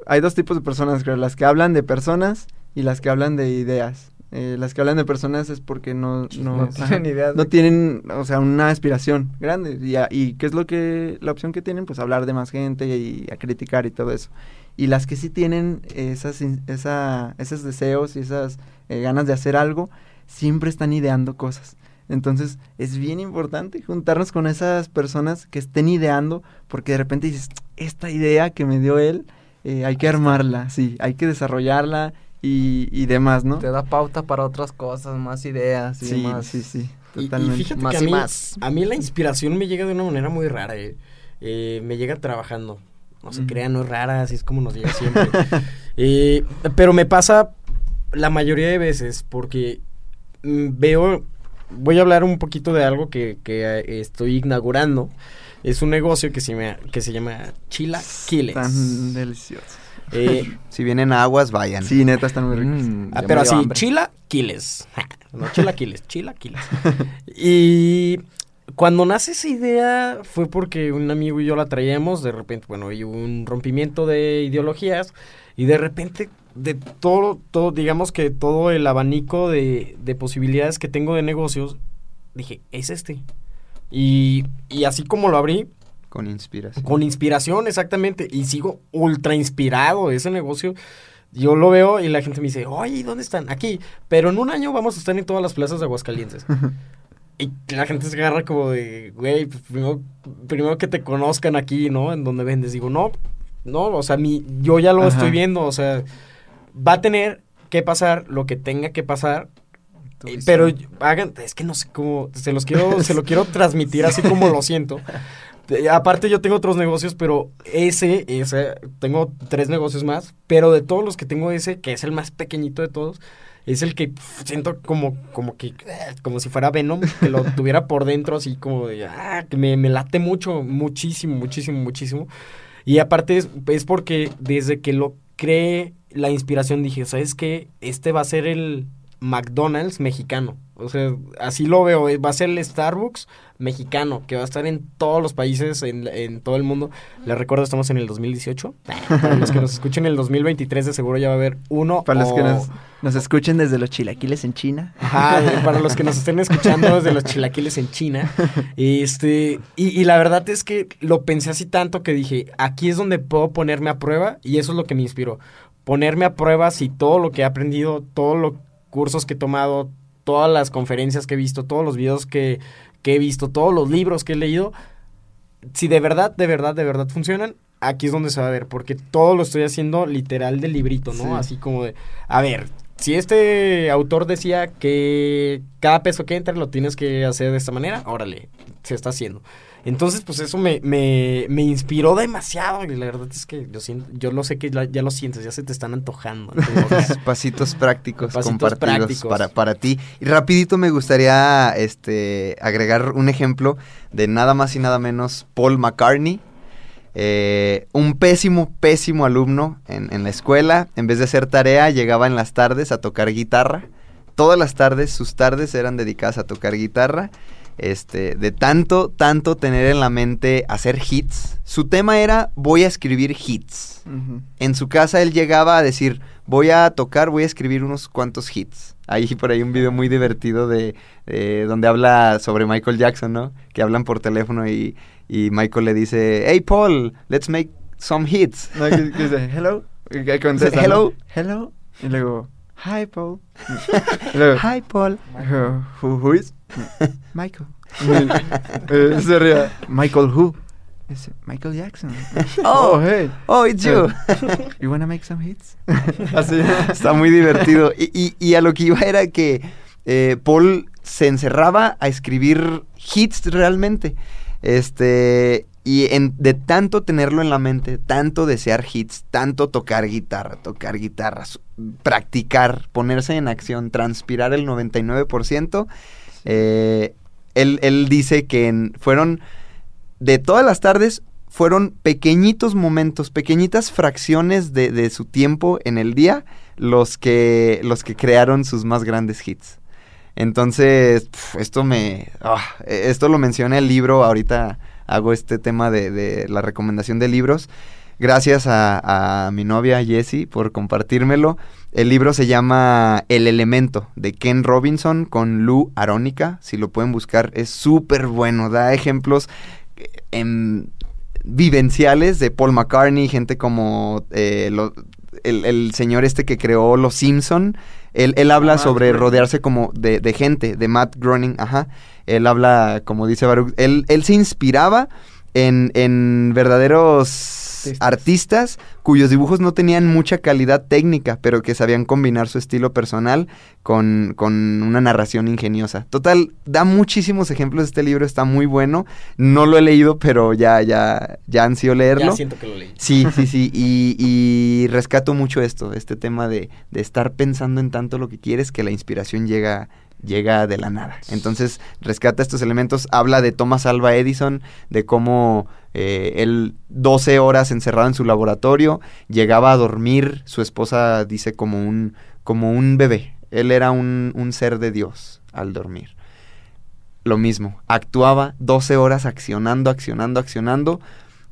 hay dos tipos de personas, creo, las que hablan de personas y las que hablan de ideas. Eh, las que hablan de personas es porque no, [LAUGHS] no, tienen idea. No tienen, o sea, una aspiración grande. Y, y, qué es lo que, la opción que tienen? Pues hablar de más gente y, a criticar y todo eso. Y las que sí tienen esas, esa, esos deseos y esas eh, ganas de hacer algo, siempre están ideando cosas. Entonces es bien importante juntarnos con esas personas que estén ideando, porque de repente dices, esta idea que me dio él, eh, hay que armarla, sí, hay que desarrollarla y, y demás, ¿no? Te da pauta para otras cosas, más ideas y sí, demás. Sí, sí, totalmente. Y, fíjate que a mí, más. a mí la inspiración me llega de una manera muy rara, eh. Eh, me llega trabajando. No se crean, no es rara, así es como nos llega [LAUGHS] siempre. eh, pero me pasa la mayoría de veces porque mm, veo, voy a hablar un poquito de algo que, que eh, estoy inaugurando. Es un negocio que se, llama, que se llama Chila Quiles. Tan delicioso. Eh, [LAUGHS] si vienen aguas, vayan. Sí, neta, están muy ricos. Mm, ah, pero así, chila, quiles. No, [LAUGHS] chila, quiles, chila, quiles. y cuando nace esa idea fue porque un amigo y yo la traíamos, de repente, bueno, hay un rompimiento de ideologías y de repente de todo, todo digamos que todo el abanico de, de posibilidades que tengo de negocios, dije, es este. Y, y así como lo abrí, con inspiración. Con inspiración, exactamente. Y sigo ultra inspirado. Ese negocio, yo lo veo y la gente me dice, oye, ¿dónde están? Aquí. Pero en un año vamos a estar en todas las plazas de Aguascalientes. [LAUGHS] y la gente se agarra como de, güey, pues, primero, que te conozcan aquí, ¿no? En donde vendes. Digo, no, no, o sea, mi, yo ya lo estoy viendo. O sea, va a tener que pasar lo que tenga que pasar eh, pero hagan, es que no sé cómo, se los quiero, se lo quiero transmitir así como lo siento. [LAUGHS] Aparte yo tengo otros negocios, pero ese, ese, tengo tres negocios más, pero de todos los que tengo ese, que es el más pequeñito de todos, es el que siento como, como que, como si fuera Venom, que lo [LAUGHS] tuviera por dentro así como de, ah, que me, me late mucho, muchísimo, muchísimo, muchísimo. Y aparte es, es porque desde que lo creé, la inspiración dije, ¿sabes qué? Este va a ser el, McDonald's mexicano. O sea, así lo veo. eh, Va a ser el Starbucks mexicano, que va a estar en todos los países, en, en todo el mundo. Les recuerdo, estamos en el 2018. Para los que nos escuchen en el 2023, de seguro ya va a haber uno. Para los que nos, nos escuchen desde los chilaquiles en China. Ajá, para los que nos estén escuchando desde los chilaquiles en China. Este, y, y la verdad es que lo pensé así tanto que dije, aquí es donde puedo ponerme a prueba y eso es lo que me inspiró. Ponerme a prueba si todo lo que he aprendido, todos los cursos que he tomado, todas las conferencias que he visto, todos los videos que, que he visto, todos los libros que he leído, si de verdad, de verdad, de verdad funcionan, aquí es donde se va a ver, porque todo lo estoy haciendo literal de librito, ¿no? Sí. Así como de, a ver, si este autor decía que cada peso que entra lo tienes que hacer de esta manera, órale, se está haciendo. Entonces, pues eso me, me, me inspiró demasiado. Y la verdad es que yo, siento, yo lo sé que la- ya lo sientes, ya se te están antojando. Entonces, [LAUGHS] Pasitos prácticos Pasitos compartidos prácticos. Para, para ti. Y rapidito me gustaría este, agregar un ejemplo de nada más y nada menos Paul McCartney. Eh, un pésimo, pésimo alumno en, en la escuela. En vez de hacer tarea, llegaba en las tardes a tocar guitarra. Todas las tardes, sus tardes eran dedicadas a tocar guitarra. Este, de tanto, tanto tener en la mente hacer hits. Su tema era voy a escribir hits. En su casa él llegaba a decir, voy a tocar, voy a escribir unos cuantos hits. Hay por ahí un video muy divertido de, de donde habla sobre Michael Jackson, ¿no? Que hablan por teléfono y, y Michael le dice, hey Paul, let's make some hits. No, que, que dice, hello. Que contesta, Hello. Hello. Y luego, hi, Paul. [LAUGHS] Y luego, [LAUGHS] Hi Paul. "Uh, who, who is? Michael. [LAUGHS] Eh, se ría. Michael who? Michael Jackson. Oh. hey. Oh, it's you. [LAUGHS] You wanna make some hits? [LAUGHS] Así. Está muy divertido. Y, y- y a lo que iba era que eh, Paul se encerraba a escribir hits realmente. Este. Y en- de tanto tenerlo en la mente, tanto desear hits, tanto tocar guitarra, tocar guitarra, su- practicar, ponerse en acción, transpirar el 99%, eh, él, él dice que fueron de todas las tardes fueron pequeñitos momentos, pequeñitas fracciones de, de su tiempo en el día los que, los que crearon sus más grandes hits. Entonces, esto me... ah, eh, esto lo menciona el libro, ahorita hago este tema de, de la recomendación de libros. Gracias a, a mi novia Jessie por compartírmelo. El libro se llama El Elemento de Ken Robinson con Lou Arónica. Si lo pueden buscar, es súper bueno. Da ejemplos eh, em, vivenciales de Paul McCartney, gente como eh, lo- el, el señor este que creó Los Simpson. Él, él habla Matt sobre Groening. rodearse como de, de gente, de Matt Groening, ajá. Él habla, como dice Baruch, él, él se inspiraba en, en verdaderos artistas cuyos dibujos no tenían mucha calidad técnica, pero que sabían combinar su estilo personal con, con una narración ingeniosa. Total, da muchísimos ejemplos este libro, está muy bueno. No lo he leído, pero ya, ya, ya ansío leerlo. ya siento que lo leí. Sí, [LAUGHS] sí, sí. Y, y rescato mucho esto, este tema de, de estar pensando en tanto lo que quieres que la inspiración llega, llega de la nada. Entonces, rescata estos elementos. Habla de Thomas Alva Edison, de cómo eh, él 12 horas encerrado en su laboratorio, llegaba a dormir, su esposa dice como un, como un bebé. Él era un, un ser de Dios al dormir. Lo mismo, actuaba 12 horas accionando, accionando, accionando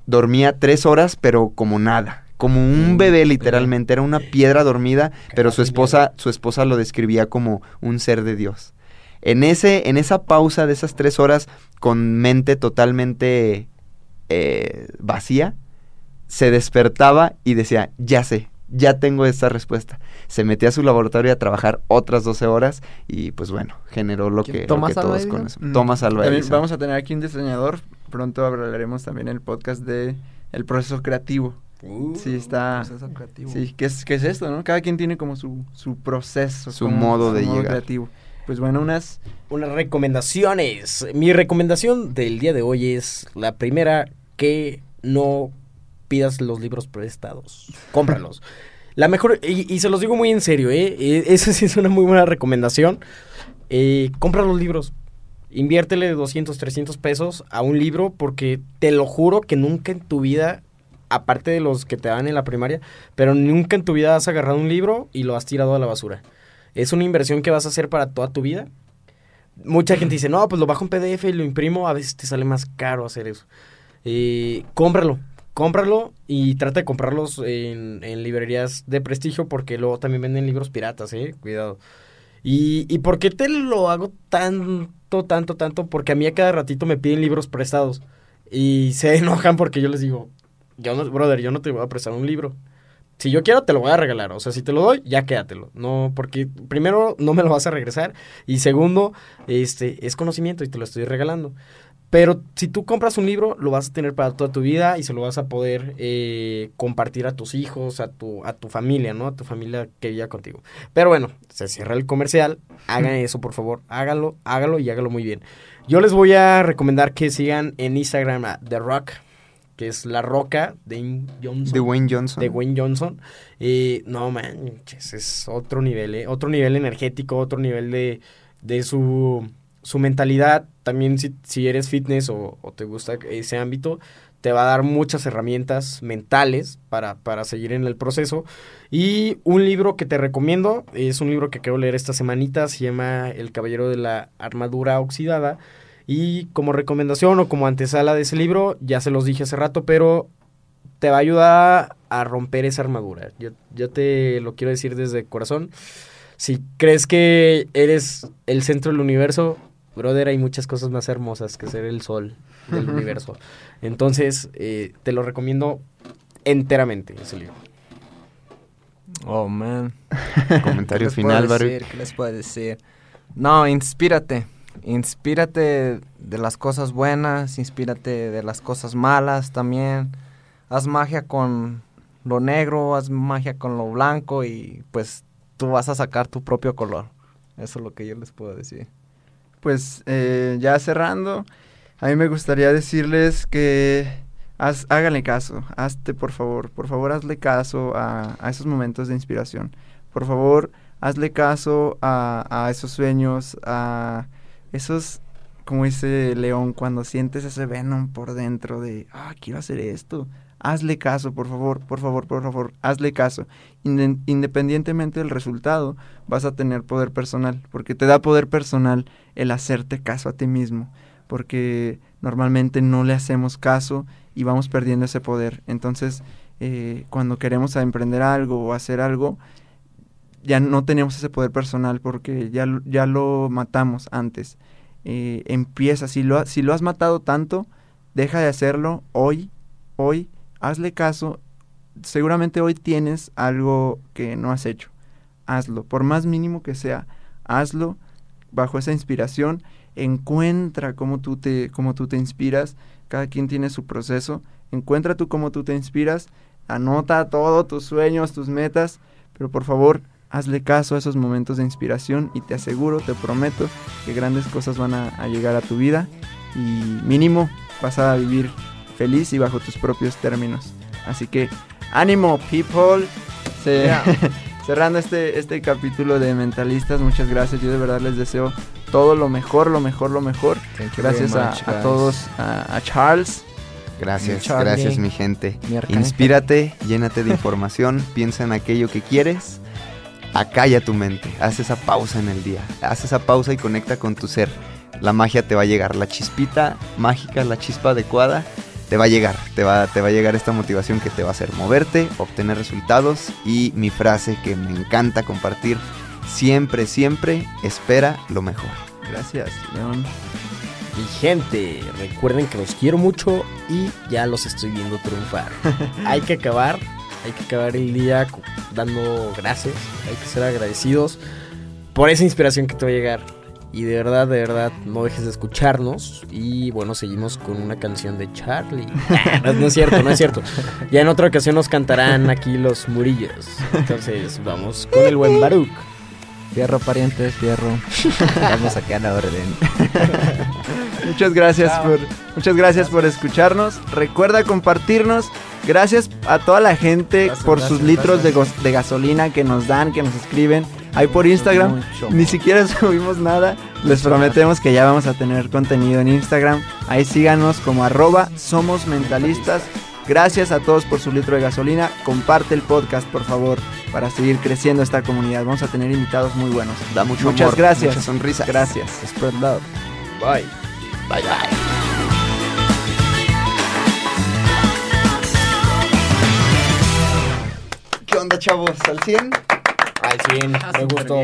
dormía tres horas, pero como nada. Como un Mm, bebé, literalmente. Era una piedra dormida, pero su esposa, su esposa lo describía como un ser de Dios. En, ese, en esa pausa de esas tres horas, con mente totalmente eh, vacía, se despertaba y decía, ya sé, ya tengo esta respuesta. Se metía a su laboratorio a trabajar otras 12 horas y pues bueno, generó lo que, lo ¿Thomas que todos conocemos. Mm. Thomas Alva Edison. vamos a tener aquí un diseñador. Pronto hablaremos también en el podcast de el proceso creativo. Sí, está... Proceso creativo. Sí, ¿qué es, qué es esto, no? Cada quien tiene como su, su proceso. Su como modo de llegar. creativo. Pues bueno, unas... Unas recomendaciones. Mi recomendación del día de hoy es la primera, que no pidas los libros prestados. Cómpralos. La mejor, y, se los digo muy en serio, ¿eh? Eh, Esa sí es una muy buena recomendación. Eh, compra los libros. Inviértele 200, 300 pesos a un libro porque te lo juro que nunca en tu vida, aparte de los que te dan en la primaria, pero nunca en tu vida has agarrado un libro y lo has tirado a la basura. Es una inversión que vas a hacer para toda tu vida. Mucha gente dice, no, pues lo bajo en PDF y lo imprimo, a veces te sale más caro hacer eso. Eh, cómpralo, cómpralo y trata de comprarlos en, en librerías de prestigio porque luego también venden libros piratas, eh, cuidado. Y, ¿Y por qué te lo hago tanto, tanto, tanto? Porque a mí a cada ratito me piden libros prestados y [LAUGHS] se enojan porque yo les digo, yo no, brother, yo no te voy a prestar un libro. Si yo quiero, te lo voy a regalar. O sea, si te lo doy, ya quédatelo. No, porque primero no me lo vas a regresar. Y segundo, este, es conocimiento y te lo estoy regalando. Pero si tú compras un libro, lo vas a tener para toda tu vida y se lo vas a poder eh, compartir a tus hijos, a tu, a tu familia, ¿no? A tu familia que viva contigo. Pero bueno, se cierra el comercial. Hagan eso, por favor. Hágalo, hágalo y hágalo muy bien. Yo les voy a recomendar que sigan en Instagram a The Rock, que es La Roca de Johnson. De Wayne Johnson. De Wayne Johnson. Y no, man, es otro nivel, ¿eh? Otro nivel energético, otro nivel de, de su, su mentalidad. También si, si eres fitness o, o, te gusta ese ámbito, te va a dar muchas herramientas mentales para, para seguir en el proceso. Y un libro que te recomiendo, es un libro que quiero leer esta semanita, se llama El Caballero de la Armadura Oxidada. Y como recomendación o como antesala de ese libro, ya se los dije hace rato, pero te va a ayudar a romper esa armadura. Yo, yo te lo quiero decir desde corazón. Si crees que eres el centro del universo, brother, hay muchas cosas más hermosas que ser el sol del universo. Entonces, eh, te lo recomiendo enteramente ese libro. Oh, man. [LAUGHS] Comentario final, Baruch. ¿Qué les puedo decir? No, inspírate. Inspírate de las cosas buenas, inspírate de las cosas malas también. Haz magia con lo negro, haz magia con lo blanco y pues tú vas a sacar tu propio color. Eso es lo que yo les puedo decir. Pues eh, ya cerrando, a mí me gustaría decirles que haz, háganle caso, hazte por favor, por favor hazle caso a, a esos momentos de inspiración. Por favor, hazle caso a, a esos sueños, a esos, como dice León, cuando sientes ese venom por dentro de, ah, quiero hacer esto, hazle caso, por favor, por favor, por favor, hazle caso. Inde independientemente del resultado, vas a tener poder personal, porque te da poder personal el hacerte caso a ti mismo, porque normalmente no le hacemos caso y vamos perdiendo ese poder. Entonces, eh, cuando queremos emprender algo o hacer algo, ya no tenemos ese poder personal porque ya, ya lo matamos antes. Eh, empieza, si lo, si lo has matado tanto, deja de hacerlo hoy, hoy, hazle caso. Seguramente hoy tienes algo que no has hecho. Hazlo, por más mínimo que sea, hazlo bajo esa inspiración. Encuentra cómo tú te, cómo tú te inspiras. Cada quien tiene su proceso. Encuentra tú cómo tú te inspiras. Anota todo, tus sueños, tus metas. Pero por favor, hazle caso a esos momentos de inspiración y te aseguro, te prometo que grandes cosas van a, a, llegar a tu vida y mínimo vas a vivir feliz y bajo tus propios términos. Así que ánimo, people. Se, yeah. [LAUGHS] cerrando este, este capítulo de Mentalistas, muchas gracias. Yo de verdad les deseo todo lo mejor, lo mejor, lo mejor. Gracias a, much, a, todos, a, a Charles. Gracias, gracias mi gente. Mi Inspírate, llénate de información, [LAUGHS] piensa en aquello que quieres acalla tu mente, haz esa pausa en el día, haz esa pausa y conecta con tu ser. La magia te va a llegar, la chispita mágica, la chispa adecuada, te va a llegar, te va, te va a llegar esta motivación que te va a hacer moverte, obtener resultados y mi frase que me encanta compartir, siempre, siempre espera lo mejor. Gracias, León. Y gente, recuerden que los quiero mucho y ya los estoy viendo triunfar. [LAUGHS] Hay que acabar hay que acabar el día dando gracias, hay que ser agradecidos por esa inspiración que te va a llegar. Y de verdad, de verdad, no dejes de escucharnos. Y bueno, seguimos con una canción de Charlie. [LAUGHS] no, no, es cierto, no es cierto. Ya en otra ocasión nos cantarán aquí los murillos. Entonces, vamos con el buen Baruch. Fierro, parientes, fierro. [LAUGHS] Vamos aquí a la orden. [LAUGHS] muchas gracias por muchas gracias por escucharnos. Recuerda compartirnos. Gracias a toda la gente gracias, por gracias, sus litros de, de, gasolina que nos dan, que nos escriben. Ahí por Instagram. Mucho. Ni siquiera [LAUGHS] subimos nada. Les prometemos que ya vamos a tener contenido en Instagram. Ahí síganos como arroba somos mentalistas. Gracias a todos por su litro de gasolina. Comparte el podcast, por favor, para seguir creciendo esta comunidad. Vamos a tener invitados muy buenos. Da mucho Muchas humor, gracias. muchas sonrisas. Gracias. Spread love. Bye. Bye, bye. ¿Qué onda, chavos? ¿Al 100? Al 100, me gustó.